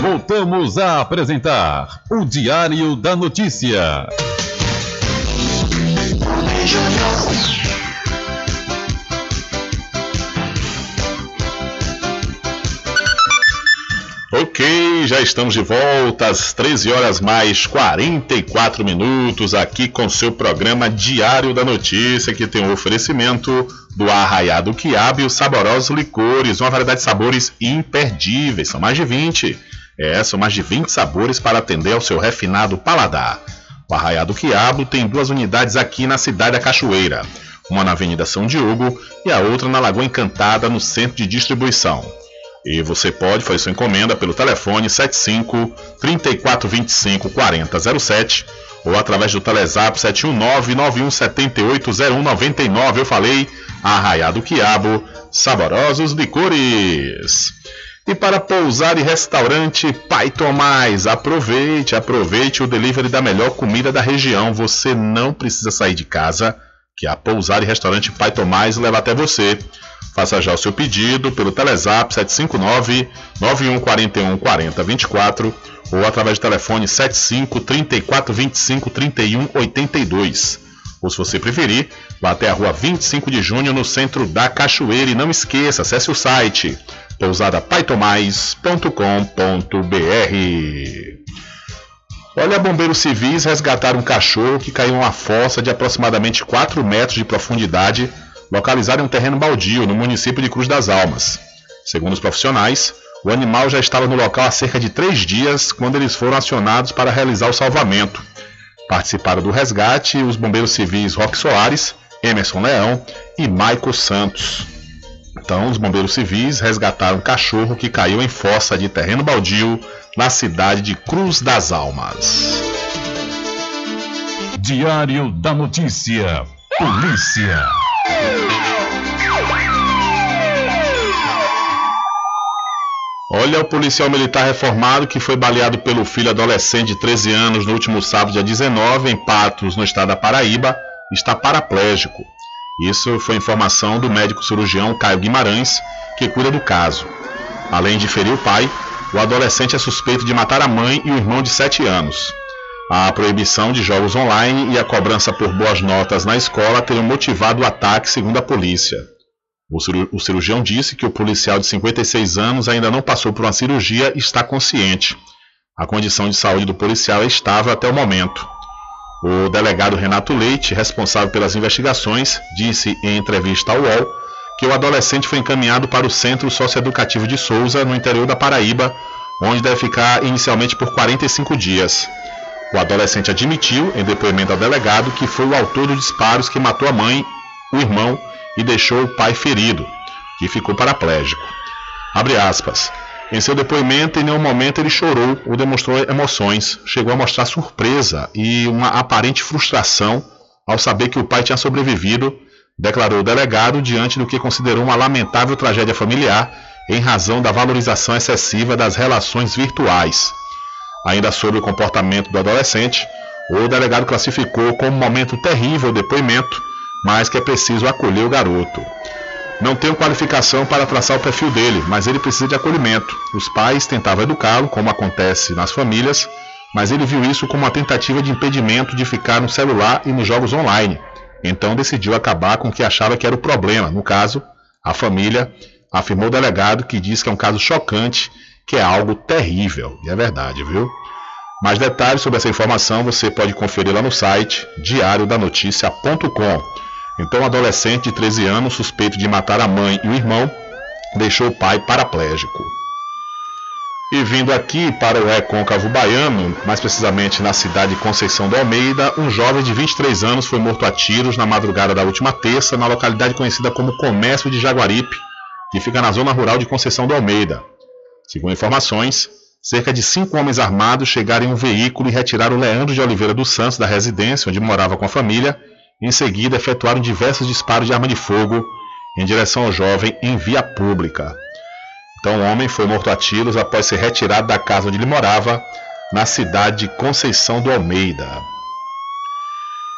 Voltamos a apresentar o Diário da Notícia. Ok, já estamos de volta às 13 horas mais 44 minutos aqui com seu programa Diário da Notícia, que tem o um oferecimento do Arraiado Quiabo e os saborosos licores, uma variedade de sabores imperdíveis, são mais de 20. É, são mais de 20 sabores para atender ao seu refinado paladar. O Arraiado Quiabo tem duas unidades aqui na cidade da Cachoeira, uma na Avenida São Diogo e a outra na Lagoa Encantada, no centro de distribuição. E você pode fazer sua encomenda pelo telefone 75 3425 4007 ou através do Telezap 719 9178 Eu falei Arraiado Quiabo, saborosos licores. E para pousar e restaurante Pai Tomás, aproveite, aproveite o delivery da melhor comida da região. Você não precisa sair de casa, que a pousar e restaurante Pai Tomás leva até você. Faça já o seu pedido pelo Telezap 759 9141 4024 ou através do telefone 75 34 25 31 82. Ou se você preferir, vá até a rua 25 de junho no centro da Cachoeira e não esqueça, acesse o site pousadapaitomais.com.br. Olha, bombeiros civis resgataram um cachorro que caiu em uma fossa de aproximadamente 4 metros de profundidade localizado em um terreno baldio no município de Cruz das Almas. Segundo os profissionais, o animal já estava no local há cerca de três dias quando eles foram acionados para realizar o salvamento. Participaram do resgate os bombeiros civis Roque Soares, Emerson Leão e Maico Santos. Então, os bombeiros civis resgataram um cachorro que caiu em fossa de terreno baldio na cidade de Cruz das Almas. Diário da Notícia. Polícia. Olha o policial militar reformado que foi baleado pelo filho adolescente de 13 anos no último sábado, dia 19, em Patos, no estado da Paraíba, está paraplégico. Isso foi informação do médico cirurgião Caio Guimarães, que cuida do caso. Além de ferir o pai, o adolescente é suspeito de matar a mãe e o irmão de 7 anos. A proibição de jogos online e a cobrança por boas notas na escola teriam motivado o ataque, segundo a polícia. O cirurgião disse que o policial de 56 anos ainda não passou por uma cirurgia e está consciente. A condição de saúde do policial é estável até o momento. O delegado Renato Leite, responsável pelas investigações, disse em entrevista ao UOL que o adolescente foi encaminhado para o Centro Socioeducativo de Souza, no interior da Paraíba, onde deve ficar inicialmente por 45 dias. O adolescente admitiu, em depoimento ao delegado, que foi o autor dos disparos que matou a mãe, o irmão e deixou o pai ferido, que ficou paraplégico. Abre aspas. Em seu depoimento, em nenhum momento ele chorou ou demonstrou emoções. Chegou a mostrar surpresa e uma aparente frustração ao saber que o pai tinha sobrevivido, declarou o delegado diante do que considerou uma lamentável tragédia familiar em razão da valorização excessiva das relações virtuais. Ainda sobre o comportamento do adolescente, o delegado classificou como um momento terrível o depoimento, mas que é preciso acolher o garoto. Não tenho qualificação para traçar o perfil dele, mas ele precisa de acolhimento. Os pais tentavam educá-lo, como acontece nas famílias, mas ele viu isso como uma tentativa de impedimento de ficar no celular e nos jogos online. Então decidiu acabar com o que achava que era o problema, no caso, a família, afirmou o delegado, que diz que é um caso chocante que é algo terrível. E é verdade, viu? Mais detalhes sobre essa informação você pode conferir lá no site diariodanoticia.com. Então, um adolescente de 13 anos, suspeito de matar a mãe e o irmão, deixou o pai paraplégico. E vindo aqui para o Recôncavo Baiano, mais precisamente na cidade de Conceição do Almeida, um jovem de 23 anos foi morto a tiros na madrugada da última terça na localidade conhecida como Comércio de Jaguaripe, que fica na zona rural de Conceição do Almeida. Segundo informações, cerca de cinco homens armados chegaram em um veículo e retiraram Leandro de Oliveira dos Santos da residência onde morava com a família. Em seguida, efetuaram diversos disparos de arma de fogo em direção ao jovem em via pública. Então, o homem foi morto a tiros após ser retirado da casa onde ele morava, na cidade de Conceição do Almeida.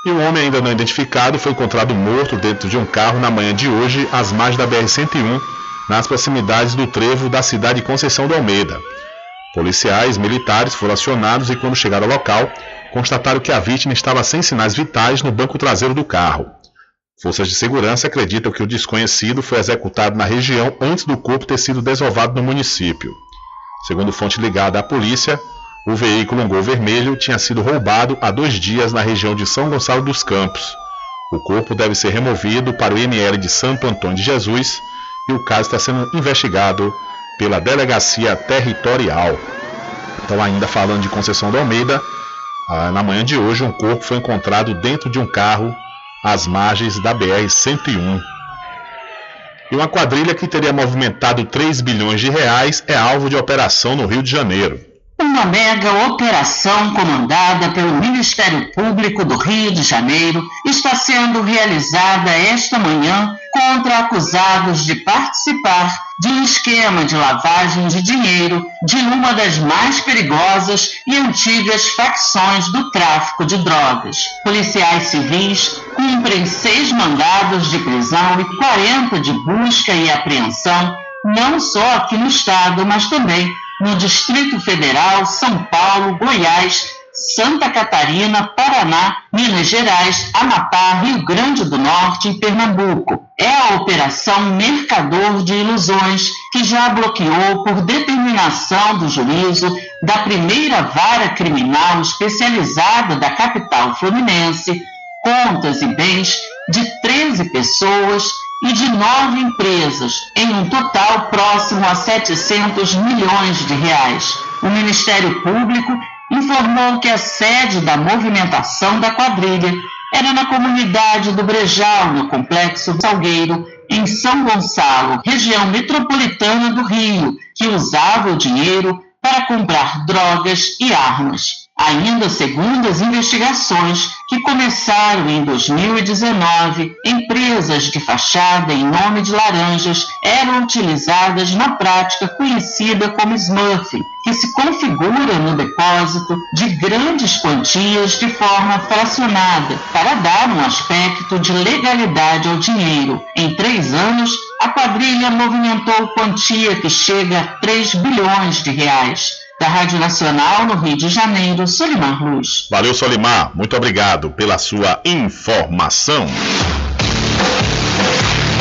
E um homem ainda não identificado foi encontrado morto dentro de um carro na manhã de hoje, às margens da BR-101, nas proximidades do trevo da cidade de Conceição do Almeida. Policiais militares foram acionados e, quando chegaram ao local, constataram que a vítima estava sem sinais vitais no banco traseiro do carro. Forças de segurança acreditam que o desconhecido foi executado na região antes do corpo ter sido desovado no município. Segundo fonte ligada à polícia, o veículo um Gol Vermelho tinha sido roubado há dois dias na região de São Gonçalo dos Campos. O corpo deve ser removido para o IML de Santo Antônio de Jesus e o caso está sendo investigado pela Delegacia Territorial. Então, ainda falando de Conceição da Almeida, ah, na manhã de hoje um corpo foi encontrado dentro de um carro às margens da BR-101. E uma quadrilha que teria movimentado 3 bilhões de reais é alvo de operação no Rio de Janeiro. Uma mega operação comandada pelo Ministério Público do Rio de Janeiro está sendo realizada esta manhã contra acusados de participar de um esquema de lavagem de dinheiro de uma das mais perigosas e antigas facções do tráfico de drogas. Policiais civis cumprem seis mandados de prisão e 40 de busca e apreensão, não só aqui no estado, mas também no Distrito Federal, São Paulo, Goiás, Santa Catarina, Paraná, Minas Gerais, Amapá, Rio Grande do Norte e Pernambuco. É a Operação Mercador de Ilusões, que já bloqueou, por determinação do juízo da primeira vara criminal especializada da capital fluminense, contas e bens de 13 pessoas e de nove empresas, em um total próximo a 700 milhões de reais. O Ministério Público informou que a sede da movimentação da quadrilha era na comunidade do Brejal, no Complexo Salgueiro, em São Gonçalo, região metropolitana do Rio, que usava o dinheiro para comprar drogas e armas. Ainda segundo as investigações que começaram em 2019, empresas de fachada em nome de laranjas eram utilizadas na prática conhecida como Smurf, que se configura no depósito de grandes quantias de forma fracionada para dar um aspecto de legalidade ao dinheiro. Em três anos, a quadrilha movimentou quantia que chega a 3 bilhões de reais. Da Rádio Nacional, no Rio de Janeiro, Solimar Luz. Valeu, Solimar. Muito obrigado pela sua informação.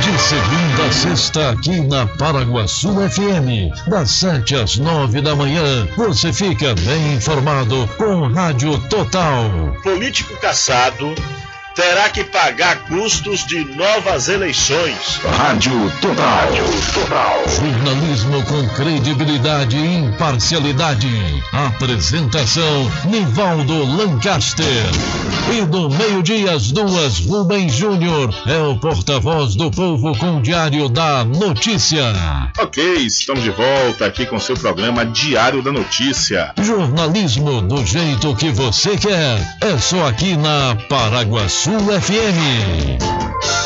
De segunda a sexta, aqui na Paraguaçu FM, das 7 às 9 da manhã, você fica bem informado com Rádio Total. Político caçado terá que pagar custos de novas eleições. Rádio Total. Jornalismo com credibilidade e imparcialidade. Apresentação: Nivaldo Lancaster. E do meio-dia às duas, Rubem Júnior é o porta-voz do povo com o Diário da Notícia. Ok, estamos de volta aqui com seu programa Diário da Notícia. Jornalismo do jeito que você quer. É só aqui na Paraguaçu FM.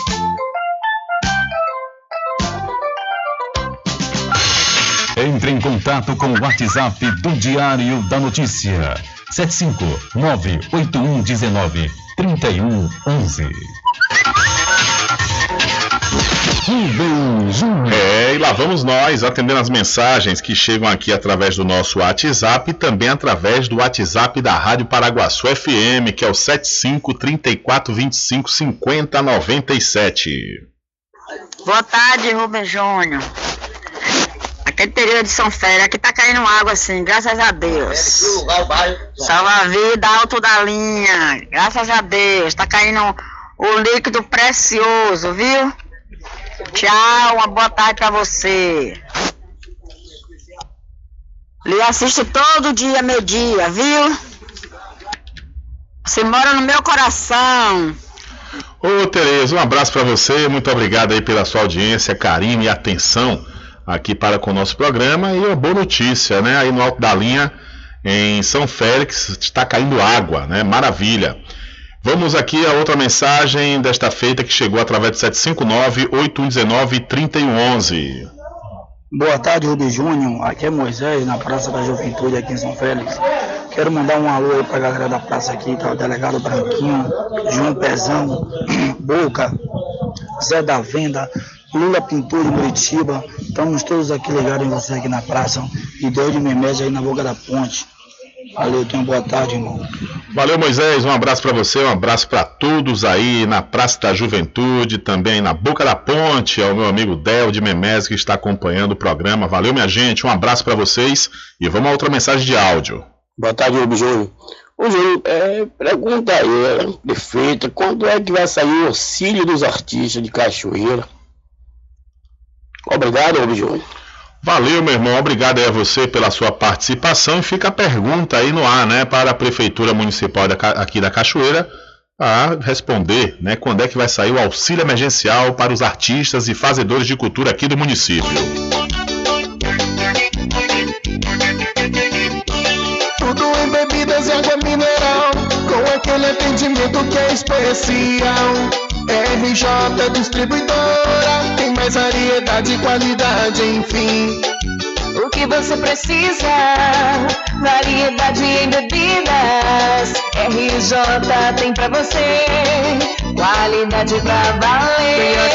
Entre em contato com o WhatsApp do Diário da Notícia. 759-8119-3111. Rubem Júnior. É, e lá lá vamos nós atendendo as mensagens que chegam aqui através do nosso WhatsApp e também através do WhatsApp da Rádio Paraguaçu FM, que é o 75 34 25 50 97. Boa tarde, Rubem Júnior. Aqui é interior de São Félix, aqui tá caindo água assim, graças a Deus. Salva a vida, alto da linha, graças a Deus. Tá caindo o líquido precioso, viu? Tchau, uma boa tarde pra você. Lhe assiste todo dia, meio-dia, viu? Você mora no meu coração. Ô Tereza, um abraço para você, muito obrigado aí pela sua audiência, carinho e atenção aqui para com o nosso programa e uma boa notícia, né? Aí no alto da linha em São Félix está caindo água, né? Maravilha. Vamos aqui a outra mensagem desta feita que chegou através de 759-8119-3111. Boa tarde, Rubem Júnior. Aqui é Moisés, na Praça da Juventude, aqui em São Félix. Quero mandar um alô aí pra galera da praça aqui, tá? O delegado Branquinho, João Pezão, Boca, Zé da Venda, Lula Pintura de Muritiba. Estamos todos aqui ligados em você aqui na praça. E Deus de Memés aí na boca da ponte. Valeu, tenha uma boa tarde, irmão. Valeu, Moisés. Um abraço para você, um abraço para todos aí na Praça da Juventude, também na Boca da Ponte, ao meu amigo Del de Memés que está acompanhando o programa. Valeu, minha gente. Um abraço para vocês e vamos a outra mensagem de áudio. Boa tarde, Júnior. Ô, Júnior, é, pergunta aí, é, prefeita, quando é que vai sair o auxílio dos artistas de Cachoeira? Obrigado, Rubem Júnior. Valeu, meu irmão. Obrigado aí a você pela sua participação. E fica a pergunta aí no ar, né, para a Prefeitura Municipal da aqui da Cachoeira a responder, né, quando é que vai sair o auxílio emergencial para os artistas e fazedores de cultura aqui do município. Tudo em bebidas e água mineral, com aquele atendimento que é especial. RJ Distribuidora, tem mais variedade e qualidade, enfim. O que você precisa? Variedade em bebidas. RJ tem pra você. Qualidade pra valer.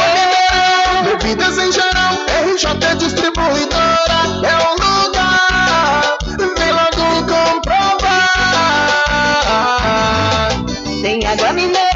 Bebidas em geral, RJ Distribuidora é o lugar. Vem logo comprovar. Tem água mineral,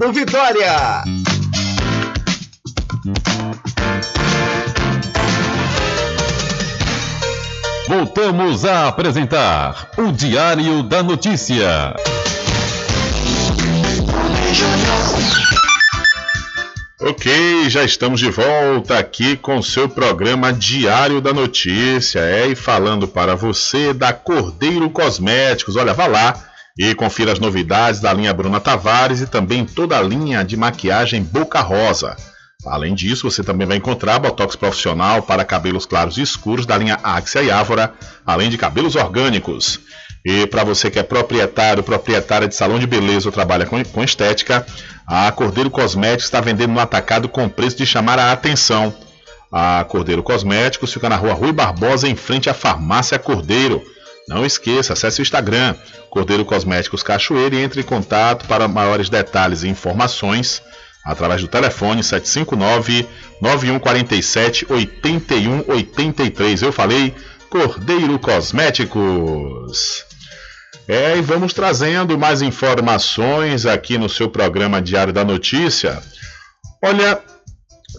Vitória. Voltamos a apresentar o Diário da Notícia. Ok, já estamos de volta aqui com o seu programa Diário da Notícia. É, e falando para você da Cordeiro Cosméticos. Olha, vá lá e confira as novidades da linha Bruna Tavares e também toda a linha de maquiagem Boca Rosa. Além disso, você também vai encontrar botox profissional para cabelos claros e escuros da linha Axia e Ávora, além de cabelos orgânicos. E para você que é proprietário, proprietária de salão de beleza ou trabalha com, com estética, a Cordeiro Cosméticos está vendendo no atacado com preço de chamar a atenção. A Cordeiro Cosméticos fica na rua Rui Barbosa, em frente à Farmácia Cordeiro. Não esqueça, acesse o Instagram, Cordeiro Cosméticos Cachoeira e entre em contato para maiores detalhes e informações através do telefone 759 9147 8183. Eu falei Cordeiro Cosméticos. É, e vamos trazendo mais informações aqui no seu programa Diário da Notícia. Olha,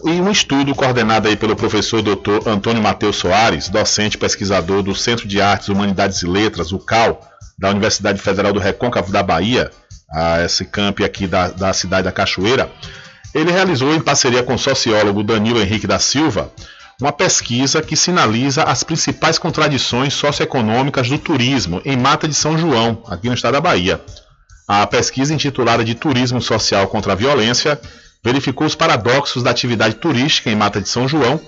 e um estudo coordenado aí pelo professor Dr. Antônio Matheus Soares, docente pesquisador do Centro de Artes, Humanidades e Letras, o CAL, da Universidade Federal do Recôncavo da Bahia, a esse camp aqui da, da cidade da Cachoeira, ele realizou em parceria com o sociólogo Danilo Henrique da Silva uma pesquisa que sinaliza as principais contradições socioeconômicas do turismo em Mata de São João, aqui no estado da Bahia. A pesquisa intitulada de Turismo Social contra a Violência verificou os paradoxos da atividade turística em Mata de São João,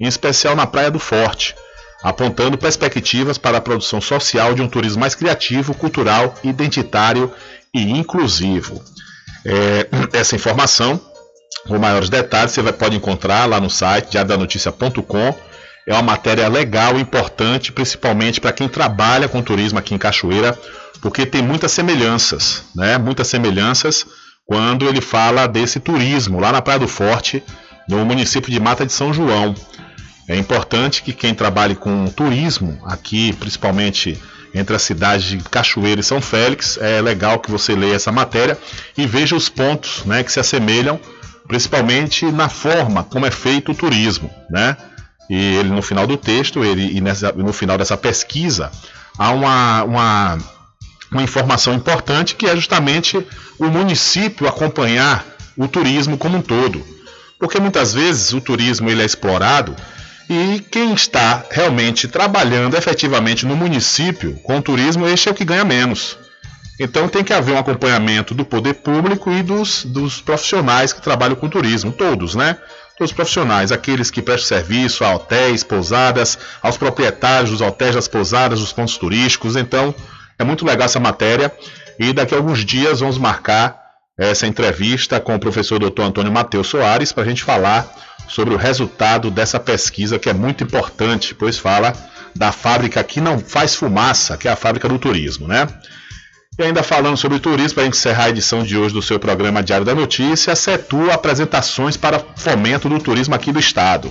em especial na Praia do Forte, apontando perspectivas para a produção social de um turismo mais criativo, cultural, identitário e inclusivo. É, essa informação, com maiores detalhes, você vai, pode encontrar lá no site diariodanoticia.com. É uma matéria legal, importante, principalmente para quem trabalha com turismo aqui em Cachoeira, porque tem muitas semelhanças, né? Muitas semelhanças quando ele fala desse turismo lá na Praia do Forte, no município de Mata de São João. É importante que quem trabalhe com turismo aqui, principalmente entre as cidades de Cachoeira e São Félix, é legal que você leia essa matéria e veja os pontos né, que se assemelham, principalmente na forma como é feito o turismo. Né? E ele no final do texto, ele, e nessa, no final dessa pesquisa, há uma, uma uma informação importante que é justamente o município acompanhar o turismo como um todo. Porque muitas vezes o turismo ele é explorado e quem está realmente trabalhando efetivamente no município com o turismo, este é o que ganha menos. Então tem que haver um acompanhamento do poder público e dos, dos profissionais que trabalham com turismo, todos, né? Todos os profissionais, aqueles que prestam serviço a hotéis, pousadas, aos proprietários dos hotéis, das pousadas, dos pontos turísticos. Então, é muito legal essa matéria e daqui a alguns dias vamos marcar essa entrevista com o professor Dr. Antônio Matheus Soares para a gente falar sobre o resultado dessa pesquisa que é muito importante, pois fala da fábrica que não faz fumaça, que é a fábrica do turismo, né? E ainda falando sobre turismo, para encerrar a edição de hoje do seu programa Diário da Notícia, a CETU apresentações para fomento do turismo aqui do estado.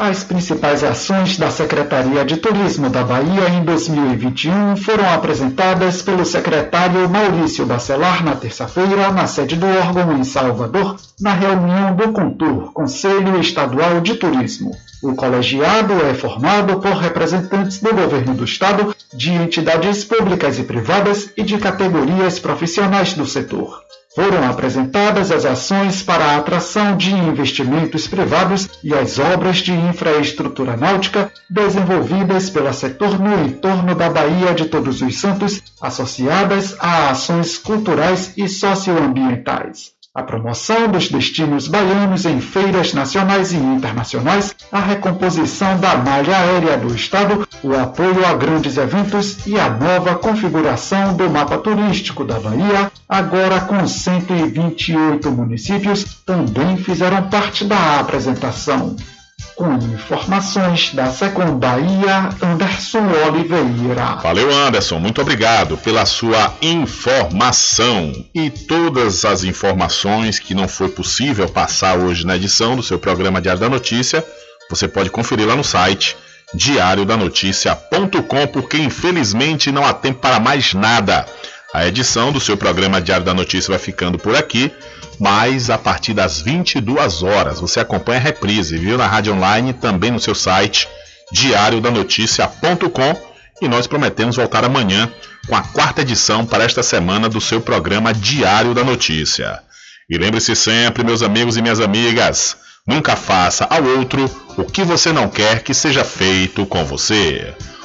As principais ações da Secretaria de Turismo da Bahia em 2021 foram apresentadas pelo secretário Maurício Bacelar na terça-feira, na sede do órgão em Salvador, na reunião do CONTUR, Conselho Estadual de Turismo. O colegiado é formado por representantes do governo do estado, de entidades públicas e privadas e de categorias profissionais do setor. Foram apresentadas as ações para a atração de investimentos privados e as obras de infraestrutura náutica desenvolvidas pelo setor no entorno da Baía de Todos os Santos, associadas a ações culturais e socioambientais a promoção dos destinos baianos em feiras nacionais e internacionais, a recomposição da malha aérea do Estado, o apoio a grandes eventos e a nova configuração do mapa turístico da Bahia, agora com 128 municípios, também fizeram parte da apresentação. Com informações da Secom Bahia, Anderson Oliveira. Valeu, Anderson. Muito obrigado pela sua informação. E todas as informações que não foi possível passar hoje na edição do seu programa Diário da Notícia, você pode conferir lá no site diariodanoticia.com, porque infelizmente não há tempo para mais nada. A edição do seu programa Diário da Notícia vai ficando por aqui mas a partir das 22 horas você acompanha a reprise, viu? Na rádio online, também no seu site diariodanoticia.com e nós prometemos voltar amanhã com a quarta edição para esta semana do seu programa Diário da Notícia. E lembre-se sempre, meus amigos e minhas amigas, nunca faça ao outro o que você não quer que seja feito com você.